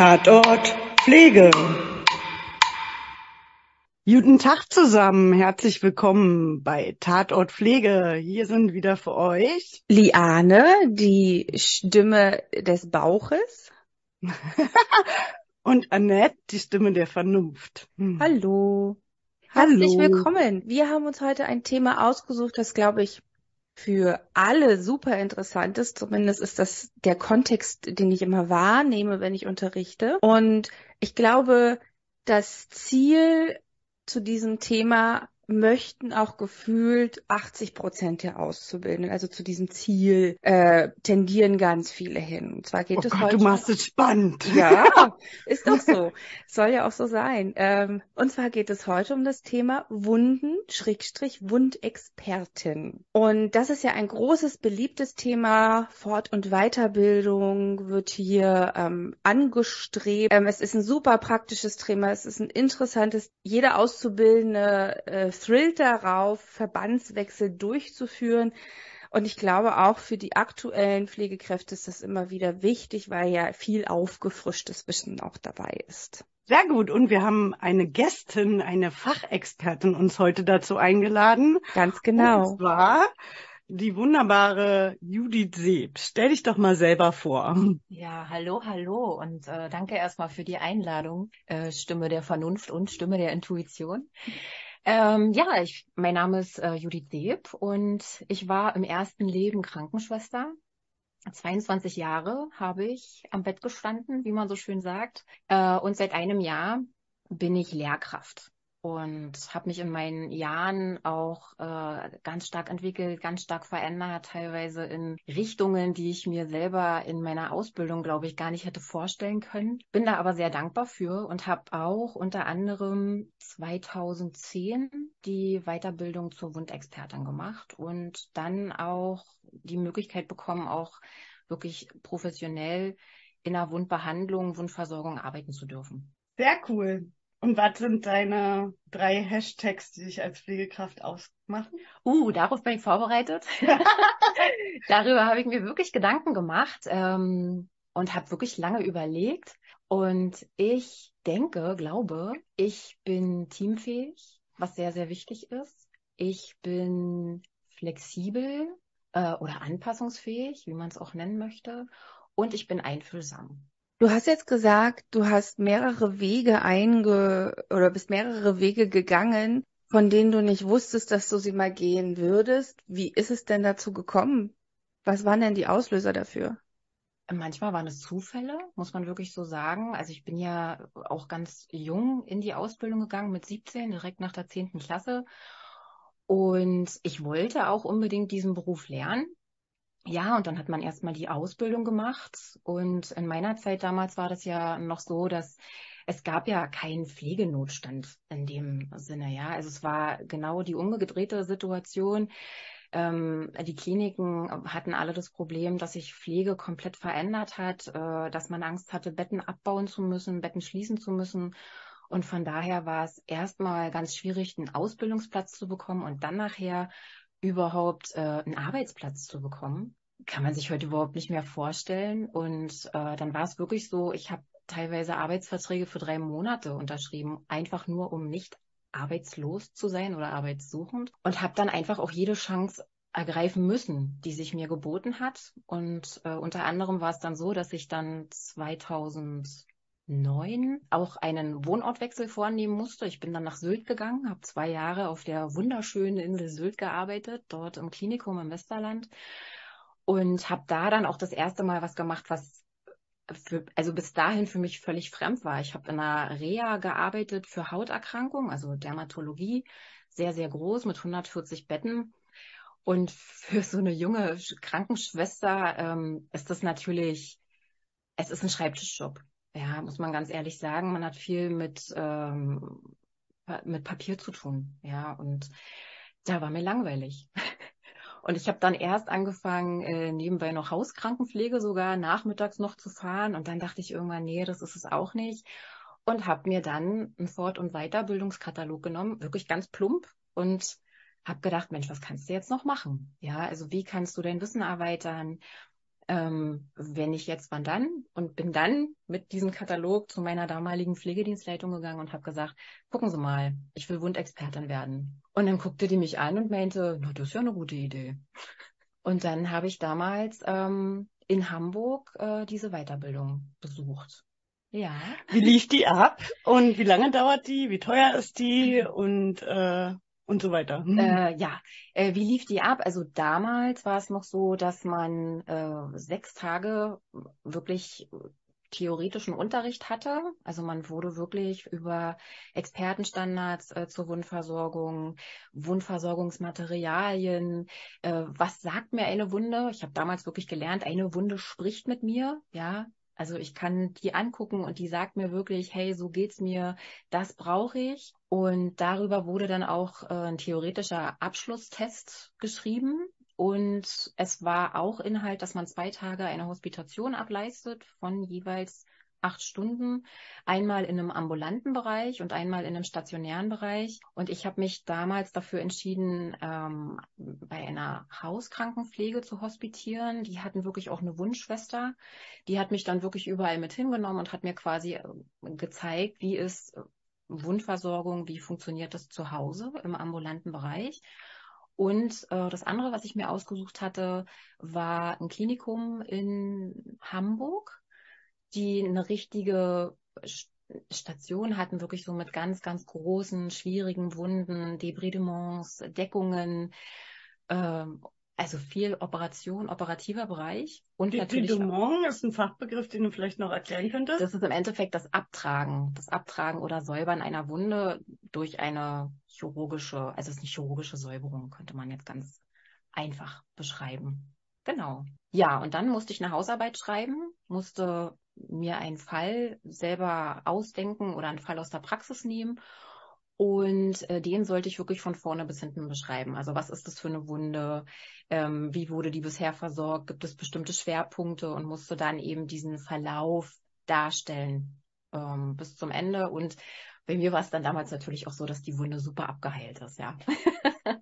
Tatort Pflege. Guten Tag zusammen, herzlich willkommen bei Tatort Pflege. Hier sind wieder für euch Liane, die Stimme des Bauches. und Annette, die Stimme der Vernunft. Hm. Hallo. Hallo. Herzlich willkommen. Wir haben uns heute ein Thema ausgesucht, das, glaube ich, für alle super interessant ist. Zumindest ist das der Kontext, den ich immer wahrnehme, wenn ich unterrichte. Und ich glaube, das Ziel zu diesem Thema möchten auch gefühlt 80 Prozent der Auszubildenden, also zu diesem Ziel, äh, tendieren ganz viele hin. Und zwar geht oh es Gott, heute. Du machst es spannend. Ja, ist doch so. Soll ja auch so sein. Ähm, und zwar geht es heute um das Thema Wunden, Schrägstrich, Wundexpertin. Und das ist ja ein großes, beliebtes Thema. Fort- und Weiterbildung wird hier ähm, angestrebt. Ähm, es ist ein super praktisches Thema. Es ist ein interessantes. Jeder Auszubildende äh, thrillt darauf, Verbandswechsel durchzuführen. Und ich glaube auch für die aktuellen Pflegekräfte ist das immer wieder wichtig, weil ja viel aufgefrischtes Wissen auch dabei ist. Sehr gut. Und wir haben eine Gästin, eine Fachexpertin uns heute dazu eingeladen. Ganz genau. Und zwar die wunderbare Judith Seeb. Stell dich doch mal selber vor. Ja, hallo, hallo und äh, danke erstmal für die Einladung. Äh, Stimme der Vernunft und Stimme der Intuition. Ähm, ja, ich, mein Name ist äh, Judith Seeb und ich war im ersten Leben Krankenschwester. 22 Jahre habe ich am Bett gestanden, wie man so schön sagt. Äh, und seit einem Jahr bin ich Lehrkraft und habe mich in meinen Jahren auch äh, ganz stark entwickelt, ganz stark verändert, teilweise in Richtungen, die ich mir selber in meiner Ausbildung, glaube ich, gar nicht hätte vorstellen können. Bin da aber sehr dankbar für und habe auch unter anderem 2010 die Weiterbildung zur Wundexpertin gemacht und dann auch die Möglichkeit bekommen, auch wirklich professionell in der Wundbehandlung, Wundversorgung arbeiten zu dürfen. Sehr cool. Und was sind deine drei Hashtags, die dich als Pflegekraft ausmachen? Uh, darauf bin ich vorbereitet. Darüber habe ich mir wirklich Gedanken gemacht ähm, und habe wirklich lange überlegt. Und ich denke, glaube, ich bin teamfähig, was sehr, sehr wichtig ist. Ich bin flexibel äh, oder anpassungsfähig, wie man es auch nennen möchte. Und ich bin einfühlsam. Du hast jetzt gesagt, du hast mehrere Wege einge oder bist mehrere Wege gegangen, von denen du nicht wusstest, dass du sie mal gehen würdest. Wie ist es denn dazu gekommen? Was waren denn die Auslöser dafür? Manchmal waren es Zufälle, muss man wirklich so sagen. Also ich bin ja auch ganz jung in die Ausbildung gegangen mit 17, direkt nach der 10. Klasse. Und ich wollte auch unbedingt diesen Beruf lernen. Ja, und dann hat man erstmal die Ausbildung gemacht. Und in meiner Zeit damals war das ja noch so, dass es gab ja keinen Pflegenotstand in dem Sinne, ja. Also es war genau die umgedrehte Situation. Ähm, die Kliniken hatten alle das Problem, dass sich Pflege komplett verändert hat, äh, dass man Angst hatte, Betten abbauen zu müssen, Betten schließen zu müssen. Und von daher war es erstmal ganz schwierig, einen Ausbildungsplatz zu bekommen und dann nachher überhaupt äh, einen Arbeitsplatz zu bekommen, kann man sich heute überhaupt nicht mehr vorstellen. Und äh, dann war es wirklich so, ich habe teilweise Arbeitsverträge für drei Monate unterschrieben, einfach nur um nicht arbeitslos zu sein oder arbeitssuchend und habe dann einfach auch jede Chance ergreifen müssen, die sich mir geboten hat. Und äh, unter anderem war es dann so, dass ich dann 2000 neun auch einen Wohnortwechsel vornehmen musste. Ich bin dann nach Sylt gegangen, habe zwei Jahre auf der wunderschönen Insel Sylt gearbeitet, dort im Klinikum im Westerland und habe da dann auch das erste Mal was gemacht, was für, also bis dahin für mich völlig fremd war. Ich habe in einer Reha gearbeitet für Hauterkrankungen, also Dermatologie, sehr, sehr groß mit 140 Betten. Und für so eine junge Krankenschwester ähm, ist das natürlich, es ist ein Schreibtischjob ja, muss man ganz ehrlich sagen, man hat viel mit, ähm, mit Papier zu tun. Ja, und da war mir langweilig. Und ich habe dann erst angefangen, äh, nebenbei noch Hauskrankenpflege sogar nachmittags noch zu fahren. Und dann dachte ich irgendwann, nee, das ist es auch nicht. Und habe mir dann einen Fort- und Weiterbildungskatalog genommen, wirklich ganz plump. Und habe gedacht, Mensch, was kannst du jetzt noch machen? Ja, also wie kannst du dein Wissen erweitern? Ähm, wenn ich jetzt, wann dann? Und bin dann mit diesem Katalog zu meiner damaligen Pflegedienstleitung gegangen und habe gesagt, gucken Sie mal, ich will Wundexpertin werden. Und dann guckte die mich an und meinte, na, das ist ja eine gute Idee. Und dann habe ich damals ähm, in Hamburg äh, diese Weiterbildung besucht. Ja. Wie lief die ab und wie lange dauert die? Wie teuer ist die? Und äh, und so weiter. Äh, ja, äh, wie lief die ab? Also damals war es noch so, dass man äh, sechs Tage wirklich theoretischen Unterricht hatte. Also man wurde wirklich über Expertenstandards äh, zur Wundversorgung, Wundversorgungsmaterialien, äh, was sagt mir eine Wunde? Ich habe damals wirklich gelernt, eine Wunde spricht mit mir, ja. Also ich kann die angucken und die sagt mir wirklich, hey, so geht's mir, das brauche ich. Und darüber wurde dann auch äh, ein theoretischer Abschlusstest geschrieben. Und es war auch Inhalt, dass man zwei Tage eine Hospitation ableistet von jeweils acht Stunden, einmal in einem ambulanten Bereich und einmal in einem stationären Bereich. Und ich habe mich damals dafür entschieden, ähm, bei einer Hauskrankenpflege zu hospitieren. Die hatten wirklich auch eine Wunschschwester. Die hat mich dann wirklich überall mit hingenommen und hat mir quasi äh, gezeigt, wie ist Wundversorgung, wie funktioniert das zu Hause im ambulanten Bereich. Und äh, das andere, was ich mir ausgesucht hatte, war ein Klinikum in Hamburg die eine richtige Station hatten, wirklich so mit ganz, ganz großen, schwierigen Wunden, Debridements, Deckungen, ähm, also viel Operation, operativer Bereich. Und Debridement ist ein Fachbegriff, den du vielleicht noch erklären könntest. Das ist im Endeffekt das Abtragen, das Abtragen oder Säubern einer Wunde durch eine chirurgische, also es ist eine chirurgische Säuberung, könnte man jetzt ganz einfach beschreiben. Genau. Ja, und dann musste ich eine Hausarbeit schreiben, musste mir einen Fall selber ausdenken oder einen Fall aus der Praxis nehmen. Und äh, den sollte ich wirklich von vorne bis hinten beschreiben. Also was ist das für eine Wunde? Ähm, wie wurde die bisher versorgt? Gibt es bestimmte Schwerpunkte? Und musste dann eben diesen Verlauf darstellen ähm, bis zum Ende. Und bei mir war es dann damals natürlich auch so, dass die Wunde super abgeheilt ist, ja.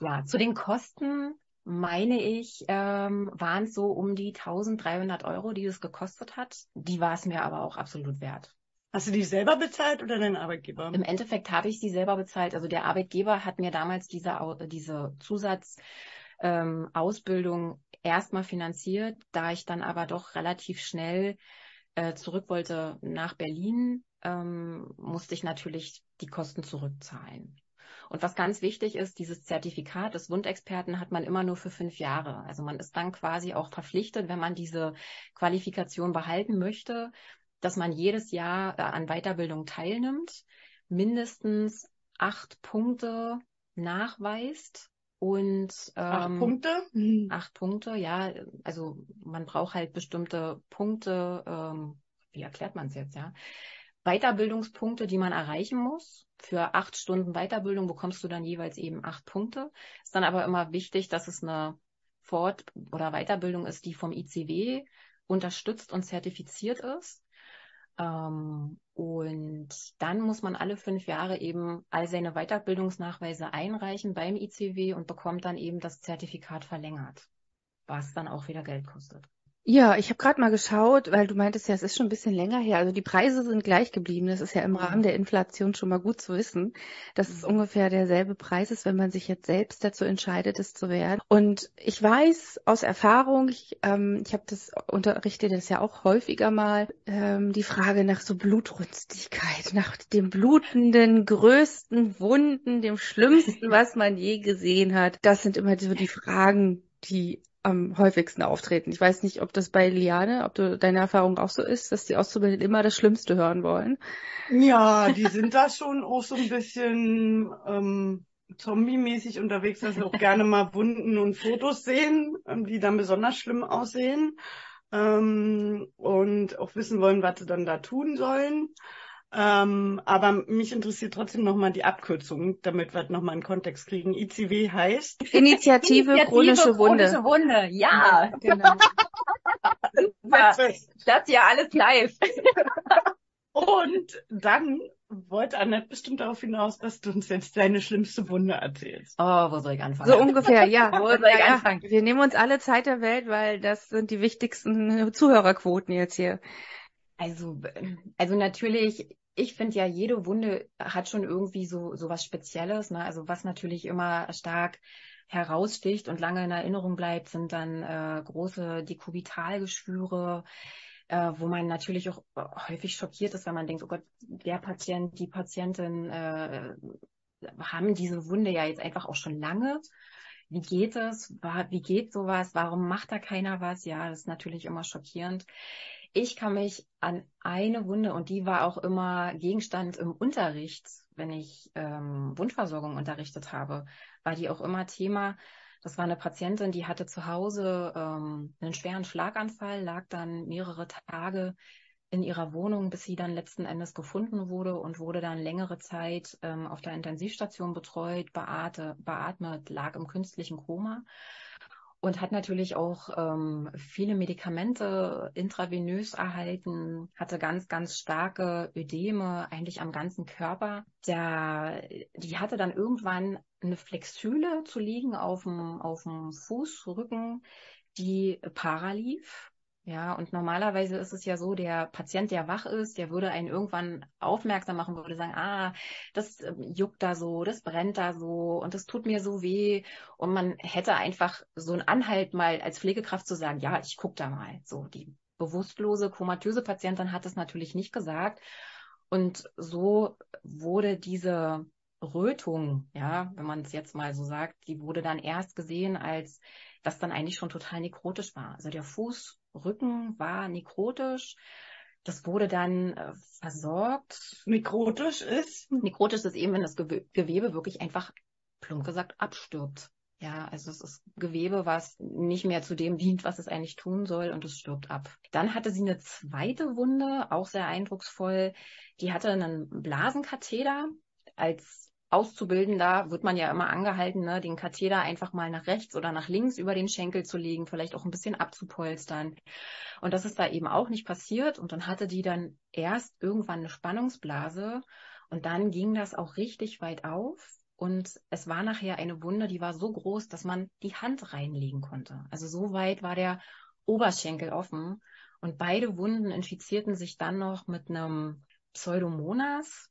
ja, zu den Kosten meine ich, ähm, waren es so um die 1300 Euro, die es gekostet hat. Die war es mir aber auch absolut wert. Hast du die selber bezahlt oder dein Arbeitgeber? Im Endeffekt habe ich sie selber bezahlt. Also der Arbeitgeber hat mir damals diese, diese Zusatzausbildung ähm, erstmal finanziert, da ich dann aber doch relativ schnell äh, zurück wollte nach Berlin, ähm, musste ich natürlich die Kosten zurückzahlen. Und was ganz wichtig ist, dieses Zertifikat des Wundexperten hat man immer nur für fünf Jahre. Also man ist dann quasi auch verpflichtet, wenn man diese Qualifikation behalten möchte, dass man jedes Jahr äh, an Weiterbildung teilnimmt, mindestens acht Punkte nachweist und ähm, acht Punkte? Mhm. Acht Punkte, ja. Also man braucht halt bestimmte Punkte. Ähm, wie erklärt man es jetzt, ja? Weiterbildungspunkte, die man erreichen muss. Für acht Stunden Weiterbildung bekommst du dann jeweils eben acht Punkte. Ist dann aber immer wichtig, dass es eine Fort- oder Weiterbildung ist, die vom ICW unterstützt und zertifiziert ist. Ähm, und dann muss man alle fünf Jahre eben all seine Weiterbildungsnachweise einreichen beim ICW und bekommt dann eben das Zertifikat verlängert, was dann auch wieder Geld kostet. Ja, ich habe gerade mal geschaut, weil du meintest ja, es ist schon ein bisschen länger her. Also die Preise sind gleich geblieben. Das ist ja im Rahmen der Inflation schon mal gut zu wissen, dass es mhm. ungefähr derselbe Preis ist, wenn man sich jetzt selbst dazu entscheidet, es zu werden. Und ich weiß aus Erfahrung, ich, ähm, ich habe das unterrichte das ja auch häufiger mal, ähm, die Frage nach so Blutrünstigkeit, nach dem blutenden, größten Wunden, dem schlimmsten, was man je gesehen hat. Das sind immer so die Fragen, die am häufigsten auftreten. Ich weiß nicht, ob das bei Liane, ob du deine Erfahrung auch so ist, dass die Auszubildenden immer das Schlimmste hören wollen. Ja, die sind da schon auch so ein bisschen ähm, zombie-mäßig unterwegs, dass sie auch gerne mal Wunden und Fotos sehen, ähm, die dann besonders schlimm aussehen ähm, und auch wissen wollen, was sie dann da tun sollen. Ähm, aber mich interessiert trotzdem nochmal die Abkürzung, damit wir nochmal einen Kontext kriegen. ICW heißt Initiative, Initiative chronische Wunde. Chronische Wunde, ja. Genau. Super. Das ja alles live. Und dann wollte Annette bestimmt darauf hinaus, dass du uns jetzt deine schlimmste Wunde erzählst. Oh, wo soll ich anfangen? So ungefähr, ja. Wo soll ich anfangen? Wir nehmen uns alle Zeit der Welt, weil das sind die wichtigsten Zuhörerquoten jetzt hier. Also, also natürlich, ich finde ja, jede Wunde hat schon irgendwie so, so was Spezielles, ne? Also was natürlich immer stark heraussticht und lange in Erinnerung bleibt, sind dann äh, große Dekubitalgeschwüre, äh, wo man natürlich auch äh, häufig schockiert ist, wenn man denkt, oh Gott, der Patient, die Patientin äh, haben diese Wunde ja jetzt einfach auch schon lange. Wie geht es? Wie geht sowas? Warum macht da keiner was? Ja, das ist natürlich immer schockierend. Ich kann mich an eine Wunde, und die war auch immer Gegenstand im Unterricht, wenn ich ähm, Wundversorgung unterrichtet habe, war die auch immer Thema. Das war eine Patientin, die hatte zu Hause ähm, einen schweren Schlaganfall, lag dann mehrere Tage in ihrer Wohnung, bis sie dann letzten Endes gefunden wurde und wurde dann längere Zeit ähm, auf der Intensivstation betreut, beate, beatmet, lag im künstlichen Koma und hat natürlich auch ähm, viele Medikamente intravenös erhalten, hatte ganz, ganz starke Ödeme eigentlich am ganzen Körper. Der, die hatte dann irgendwann eine Flexüle zu liegen auf dem, auf dem Fußrücken, die paralief. Ja, und normalerweise ist es ja so, der Patient, der wach ist, der würde einen irgendwann aufmerksam machen, würde sagen, ah, das ähm, juckt da so, das brennt da so und das tut mir so weh. Und man hätte einfach so einen Anhalt mal als Pflegekraft zu sagen, ja, ich guck da mal. So, die bewusstlose, komatöse Patientin hat es natürlich nicht gesagt. Und so wurde diese Rötung, ja, wenn man es jetzt mal so sagt, die wurde dann erst gesehen, als das dann eigentlich schon total nekrotisch war. Also der Fußrücken war nekrotisch. Das wurde dann äh, versorgt. Nekrotisch ist? Nekrotisch ist eben, wenn das Gew Gewebe wirklich einfach, plump gesagt, abstirbt. Ja, also es ist Gewebe, was nicht mehr zu dem dient, was es eigentlich tun soll und es stirbt ab. Dann hatte sie eine zweite Wunde, auch sehr eindrucksvoll. Die hatte einen Blasenkatheter. Als Auszubildender wird man ja immer angehalten, ne, den Katheter einfach mal nach rechts oder nach links über den Schenkel zu legen, vielleicht auch ein bisschen abzupolstern. Und das ist da eben auch nicht passiert. Und dann hatte die dann erst irgendwann eine Spannungsblase und dann ging das auch richtig weit auf. Und es war nachher eine Wunde, die war so groß, dass man die Hand reinlegen konnte. Also so weit war der Oberschenkel offen. Und beide Wunden infizierten sich dann noch mit einem Pseudomonas,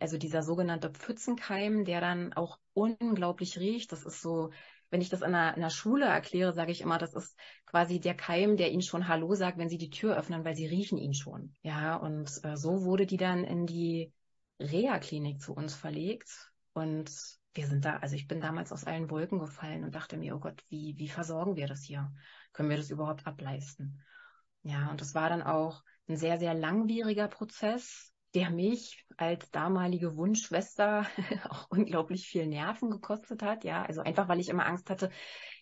also dieser sogenannte Pfützenkeim, der dann auch unglaublich riecht. Das ist so, wenn ich das in einer, in einer Schule erkläre, sage ich immer, das ist quasi der Keim, der ihnen schon Hallo sagt, wenn sie die Tür öffnen, weil sie riechen ihn schon. Ja, und äh, so wurde die dann in die Reha-Klinik zu uns verlegt. Und wir sind da, also ich bin damals aus allen Wolken gefallen und dachte mir, oh Gott, wie, wie versorgen wir das hier? Können wir das überhaupt ableisten? Ja, und das war dann auch ein sehr, sehr langwieriger Prozess, der mich als damalige Wunschschwester auch unglaublich viel Nerven gekostet hat. Ja, also einfach, weil ich immer Angst hatte,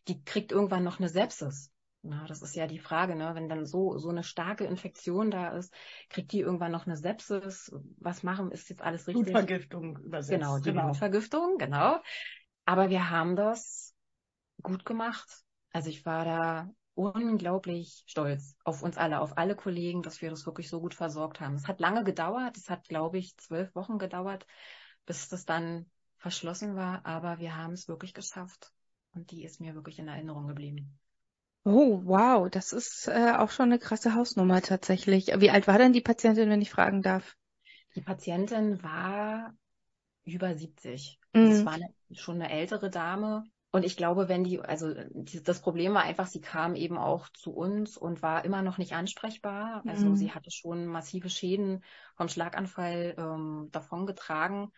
die kriegt irgendwann noch eine Sepsis. Na, das ist ja die Frage, ne? Wenn dann so, so eine starke Infektion da ist, kriegt die irgendwann noch eine Sepsis? Was machen? Ist jetzt alles richtig? Blutvergiftung übersetzt. Genau, die genau. Blutvergiftung, genau. Aber wir haben das gut gemacht. Also ich war da unglaublich stolz auf uns alle, auf alle Kollegen, dass wir das wirklich so gut versorgt haben. Es hat lange gedauert. Es hat, glaube ich, zwölf Wochen gedauert, bis das dann verschlossen war. Aber wir haben es wirklich geschafft. Und die ist mir wirklich in Erinnerung geblieben. Oh, wow, das ist äh, auch schon eine krasse Hausnummer tatsächlich. Wie alt war denn die Patientin, wenn ich fragen darf? Die Patientin war über 70. Also es Mhm. war eine, schon eine ältere Dame. Und ich glaube, wenn die, also die, das Problem war einfach, sie kam eben auch zu uns und war immer noch nicht ansprechbar. Also Mhm. sie hatte schon massive Schäden vom Schlaganfall ähm, davongetragen.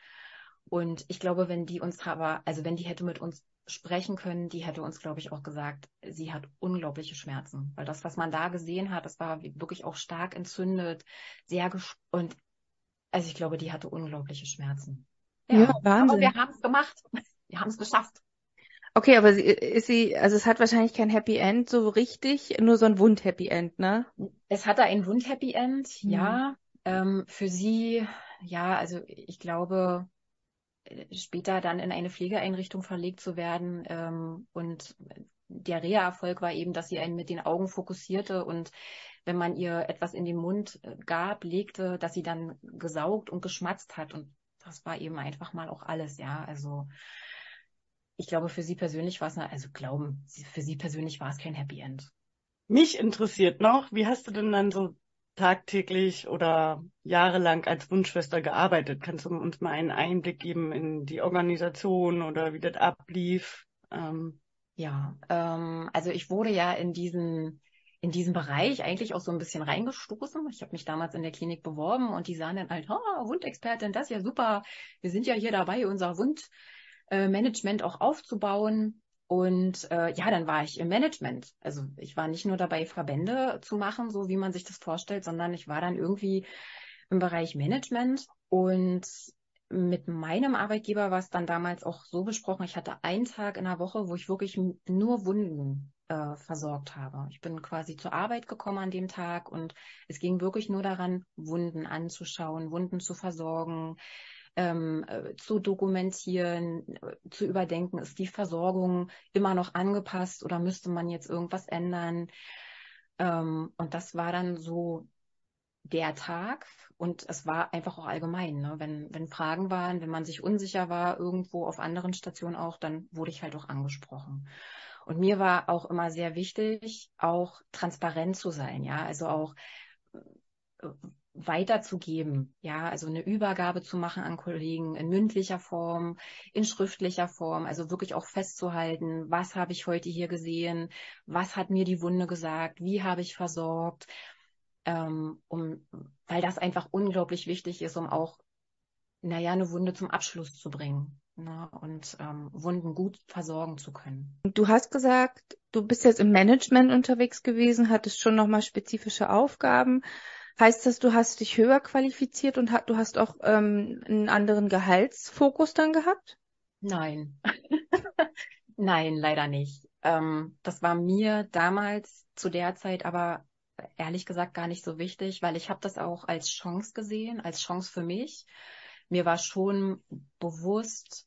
Und ich glaube, wenn die uns aber, also wenn die hätte mit uns sprechen können, die hätte uns, glaube ich, auch gesagt, sie hat unglaubliche Schmerzen. Weil das, was man da gesehen hat, das war wirklich auch stark entzündet, sehr ges und also ich glaube, die hatte unglaubliche Schmerzen. Ja, Aber Wahnsinn. wir haben es gemacht. Wir haben es geschafft. Okay, aber sie, ist sie, also es hat wahrscheinlich kein Happy End so richtig, nur so ein Wund-Happy End, ne? Es hatte ein Wund-Happy End, Mhm. ja. Ähm, für sie, ja, also ich glaube, äh, später dann in eine Pflegeeinrichtung verlegt zu werden. Ähm, und der Reha-Erfolg war eben, dass sie einen mit den Augen fokussierte und wenn man ihr etwas in den Mund äh, gab, legte, dass sie dann gesaugt und geschmatzt hat. Und das war eben einfach mal auch alles, ja. Also ich glaube, für sie persönlich war es, also glauben, für sie persönlich war es kein Happy End. Mich interessiert noch, wie hast du denn dann so tagtäglich oder jahrelang als Wunschschwester gearbeitet? Kannst du uns mal einen Einblick geben in die Organisation oder wie das ablief? Ähm. Ja, ähm, also ich wurde ja in diesen in diesem Bereich eigentlich auch so ein bisschen reingestoßen. Ich habe mich damals in der Klinik beworben und die sahen dann halt, oh, Wundexpertin, das ist ja super. Wir sind ja hier dabei, unser Wundmanagement auch aufzubauen. Und äh, ja, dann war ich im Management. Also ich war nicht nur dabei, Verbände zu machen, so wie man sich das vorstellt, sondern ich war dann irgendwie im Bereich Management. Und mit meinem Arbeitgeber war es dann damals auch so besprochen, ich hatte einen Tag in der Woche, wo ich wirklich nur Wunden äh, versorgt habe. Ich bin quasi zur Arbeit gekommen an dem Tag und es ging wirklich nur daran, Wunden anzuschauen, Wunden zu versorgen, ähm, äh, zu dokumentieren, äh, zu überdenken, ist die Versorgung immer noch angepasst oder müsste man jetzt irgendwas ändern? Ähm, und das war dann so der Tag und es war einfach auch allgemein, ne? wenn, wenn Fragen waren, wenn man sich unsicher war, irgendwo auf anderen Stationen auch, dann wurde ich halt auch angesprochen. Und mir war auch immer sehr wichtig, auch transparent zu sein, ja, also auch äh, weiterzugeben, ja, also eine Übergabe zu machen an Kollegen in mündlicher Form, in schriftlicher Form, also wirklich auch festzuhalten, was habe ich heute hier gesehen, was hat mir die Wunde gesagt, wie habe ich versorgt, ähm, um, weil das einfach unglaublich wichtig ist, um auch, naja, eine Wunde zum Abschluss zu bringen. Ne, und ähm, Wunden gut versorgen zu können. Du hast gesagt, du bist jetzt im Management unterwegs gewesen, hattest schon nochmal spezifische Aufgaben. Heißt das, du hast dich höher qualifiziert und du hast auch ähm, einen anderen Gehaltsfokus dann gehabt? Nein. Nein, leider nicht. Ähm, das war mir damals zu der Zeit aber ehrlich gesagt gar nicht so wichtig, weil ich habe das auch als Chance gesehen, als Chance für mich. Mir war schon bewusst,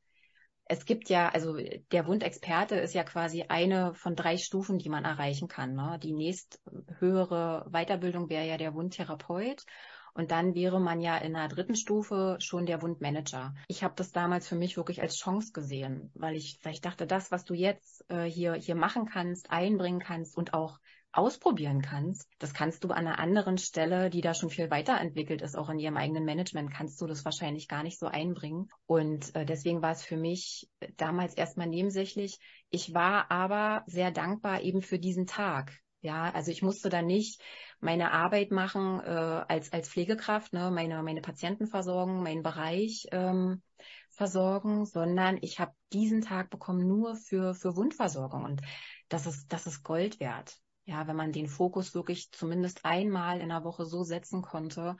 es gibt ja, also der Wundexperte ist ja quasi eine von drei Stufen, die man erreichen kann. Ne? Die nächst höhere Weiterbildung wäre ja der Wundtherapeut. Und dann wäre man ja in der dritten Stufe schon der Wundmanager. Ich habe das damals für mich wirklich als Chance gesehen, weil ich, weil ich dachte, das, was du jetzt äh, hier, hier machen kannst, einbringen kannst und auch ausprobieren kannst, das kannst du an einer anderen Stelle, die da schon viel weiterentwickelt ist, auch in ihrem eigenen Management, kannst du das wahrscheinlich gar nicht so einbringen. Und äh, deswegen war es für mich damals erstmal nebensächlich. Ich war aber sehr dankbar eben für diesen Tag. Ja, also ich musste da nicht meine Arbeit machen äh, als als Pflegekraft, ne, meine meine Patienten versorgen, meinen Bereich ähm, versorgen, sondern ich habe diesen Tag bekommen nur für für Wundversorgung und das ist das ist Gold wert ja, wenn man den Fokus wirklich zumindest einmal in der Woche so setzen konnte,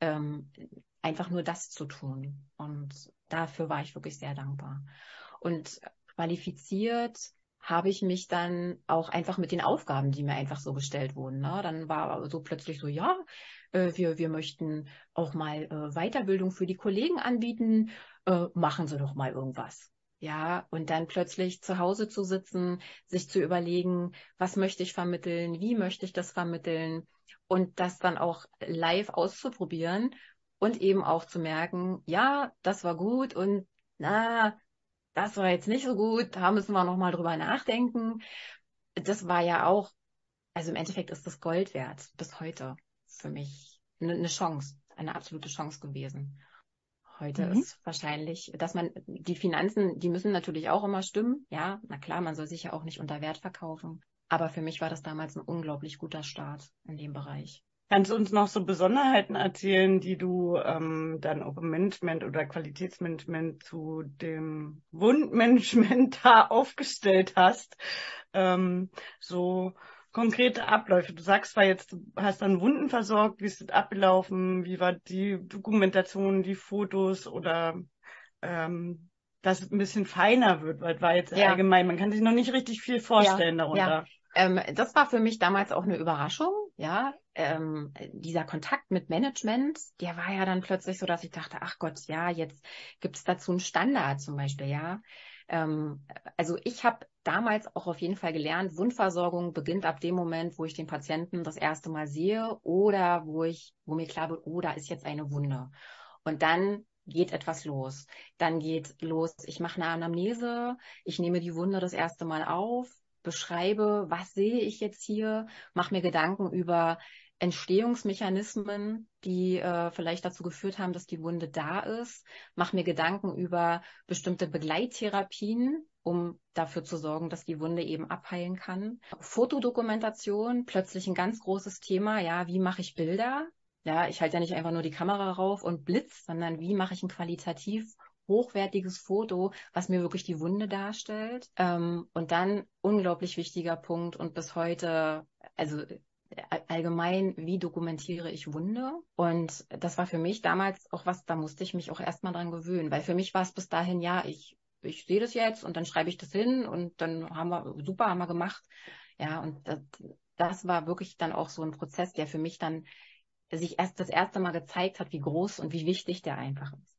ähm, einfach nur das zu tun. Und dafür war ich wirklich sehr dankbar. Und qualifiziert habe ich mich dann auch einfach mit den Aufgaben, die mir einfach so gestellt wurden. Ne? Dann war so plötzlich so, ja, äh, wir, wir möchten auch mal äh, Weiterbildung für die Kollegen anbieten, äh, machen Sie doch mal irgendwas. Ja, und dann plötzlich zu Hause zu sitzen, sich zu überlegen, was möchte ich vermitteln, wie möchte ich das vermitteln und das dann auch live auszuprobieren und eben auch zu merken, ja, das war gut und na, das war jetzt nicht so gut, da müssen wir nochmal drüber nachdenken. Das war ja auch, also im Endeffekt ist das Gold wert bis heute für mich eine Chance, eine absolute Chance gewesen. Heute mhm. ist wahrscheinlich, dass man die Finanzen, die müssen natürlich auch immer stimmen. Ja, na klar, man soll sich ja auch nicht unter Wert verkaufen. Aber für mich war das damals ein unglaublich guter Start in dem Bereich. Kannst du uns noch so Besonderheiten erzählen, die du ähm, dann auch im Management oder Qualitätsmanagement zu dem Wundmanagement da aufgestellt hast? Ähm, so konkrete Abläufe? Du sagst zwar jetzt, du hast dann Wunden versorgt, wie ist das abgelaufen, wie war die Dokumentation, die Fotos oder ähm, dass es ein bisschen feiner wird, weil es war jetzt ja. allgemein, man kann sich noch nicht richtig viel vorstellen ja, darunter. Ja. Ähm, das war für mich damals auch eine Überraschung, ja. Ähm, dieser Kontakt mit Management, der war ja dann plötzlich so, dass ich dachte, ach Gott, ja, jetzt gibt es dazu einen Standard zum Beispiel, ja. Ähm, also ich habe damals auch auf jeden Fall gelernt, Wundversorgung beginnt ab dem Moment, wo ich den Patienten das erste Mal sehe oder wo ich, wo mir klar wird, oh, da ist jetzt eine Wunde. Und dann geht etwas los. Dann geht los, ich mache eine Anamnese, ich nehme die Wunde das erste Mal auf, beschreibe, was sehe ich jetzt hier, mache mir Gedanken über Entstehungsmechanismen, die äh, vielleicht dazu geführt haben, dass die Wunde da ist, mache mir Gedanken über bestimmte Begleittherapien, um dafür zu sorgen, dass die Wunde eben abheilen kann. Fotodokumentation, plötzlich ein ganz großes Thema. Ja, wie mache ich Bilder? Ja, ich halte ja nicht einfach nur die Kamera rauf und blitz, sondern wie mache ich ein qualitativ hochwertiges Foto, was mir wirklich die Wunde darstellt. Ähm, und dann unglaublich wichtiger Punkt und bis heute, also äh, allgemein, wie dokumentiere ich Wunde? Und das war für mich damals auch was, da musste ich mich auch erstmal dran gewöhnen, weil für mich war es bis dahin, ja, ich, ich sehe das jetzt und dann schreibe ich das hin und dann haben wir, super, haben wir gemacht. Ja, und das, das war wirklich dann auch so ein Prozess, der für mich dann sich erst das erste Mal gezeigt hat, wie groß und wie wichtig der einfach ist.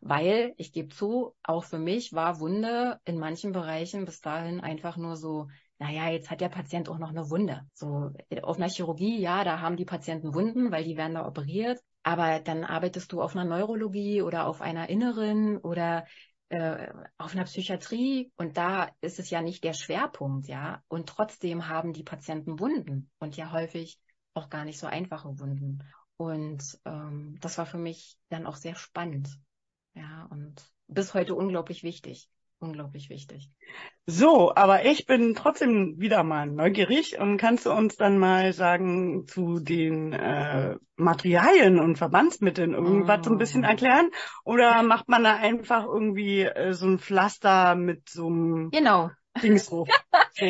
Weil, ich gebe zu, auch für mich war Wunde in manchen Bereichen bis dahin einfach nur so, naja, jetzt hat der Patient auch noch eine Wunde. So auf einer Chirurgie, ja, da haben die Patienten Wunden, weil die werden da operiert. Aber dann arbeitest du auf einer Neurologie oder auf einer Inneren oder äh, auf einer Psychiatrie und da ist es ja nicht der Schwerpunkt, ja. Und trotzdem haben die Patienten Wunden und ja häufig auch gar nicht so einfache Wunden. Und ähm, das war für mich dann auch sehr spannend. Ja, und bis heute unglaublich wichtig. Unglaublich wichtig. So, aber ich bin trotzdem wieder mal neugierig und kannst du uns dann mal sagen zu den äh, Materialien und Verbandsmitteln irgendwas oh. so ein bisschen oh. erklären? Oder macht man da einfach irgendwie äh, so ein Pflaster mit so einem genau. Dingsruf? so.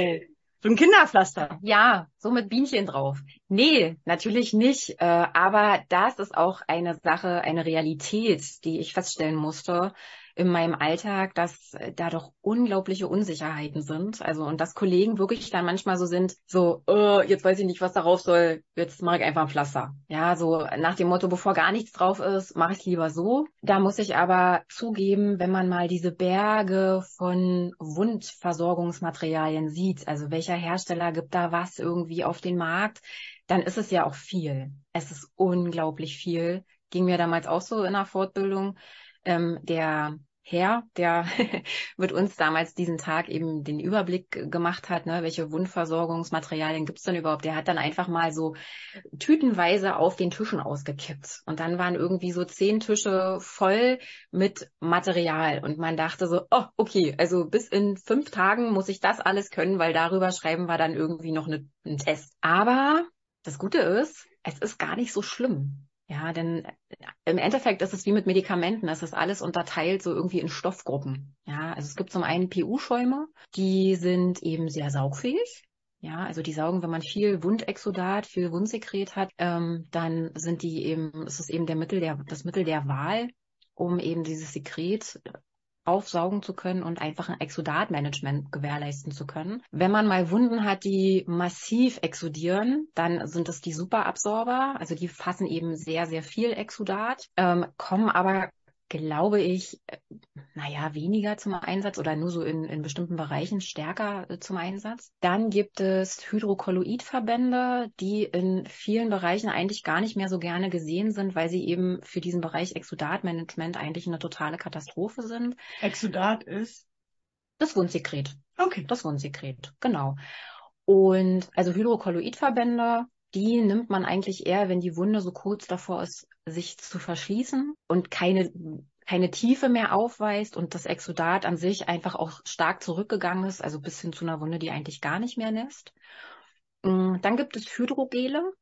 So ein Kinderpflaster. Ja, so mit Bienchen drauf. Nee, natürlich nicht. Äh, aber das ist auch eine Sache, eine Realität, die ich feststellen musste, in meinem Alltag, dass äh, da doch unglaubliche Unsicherheiten sind. Also und dass Kollegen wirklich dann manchmal so sind, so, oh, jetzt weiß ich nicht, was darauf soll, jetzt mache ich einfach ein Pflaster. Ja, so nach dem Motto, bevor gar nichts drauf ist, mache ich lieber so. Da muss ich aber zugeben, wenn man mal diese Berge von Wundversorgungsmaterialien sieht, also welcher Hersteller gibt da was irgendwie auf den Markt, dann ist es ja auch viel. Es ist unglaublich viel. Ging mir damals auch so in der Fortbildung. Ähm, der Herr, der mit uns damals diesen Tag eben den Überblick gemacht hat, ne, welche Wundversorgungsmaterialien gibt's denn überhaupt, der hat dann einfach mal so tütenweise auf den Tischen ausgekippt. Und dann waren irgendwie so zehn Tische voll mit Material. Und man dachte so, oh, okay, also bis in fünf Tagen muss ich das alles können, weil darüber schreiben wir dann irgendwie noch eine, einen Test. Aber das Gute ist, es ist gar nicht so schlimm. Ja, denn äh, im Endeffekt ist es wie mit Medikamenten. Es ist alles unterteilt so irgendwie in Stoffgruppen. Ja, also es gibt zum einen PU-Schäume, die sind eben sehr saugfähig. Ja, also die saugen, wenn man viel Wundexodat, viel Wundsekret hat, ähm, dann sind die eben, ist es eben der Mittel der, das Mittel der Wahl, um eben dieses Sekret aufsaugen zu können und einfach ein Exodatmanagement gewährleisten zu können. Wenn man mal Wunden hat, die massiv exodieren, dann sind es die Superabsorber, also die fassen eben sehr, sehr viel Exodat, ähm, kommen aber glaube ich, naja, weniger zum Einsatz oder nur so in, in bestimmten Bereichen stärker äh, zum Einsatz. Dann gibt es Hydrokolloidverbände, die in vielen Bereichen eigentlich gar nicht mehr so gerne gesehen sind, weil sie eben für diesen Bereich Exudatmanagement eigentlich eine totale Katastrophe sind. Exudat ist? Das Wundsekret. Okay. Das Wundsekret, genau. Und also Hydrokolloidverbände die nimmt man eigentlich eher, wenn die Wunde so kurz davor ist, sich zu verschließen und keine, keine Tiefe mehr aufweist und das Exudat an sich einfach auch stark zurückgegangen ist, also bis hin zu einer Wunde, die eigentlich gar nicht mehr nässt. Mm, dann gibt es Hydrogele,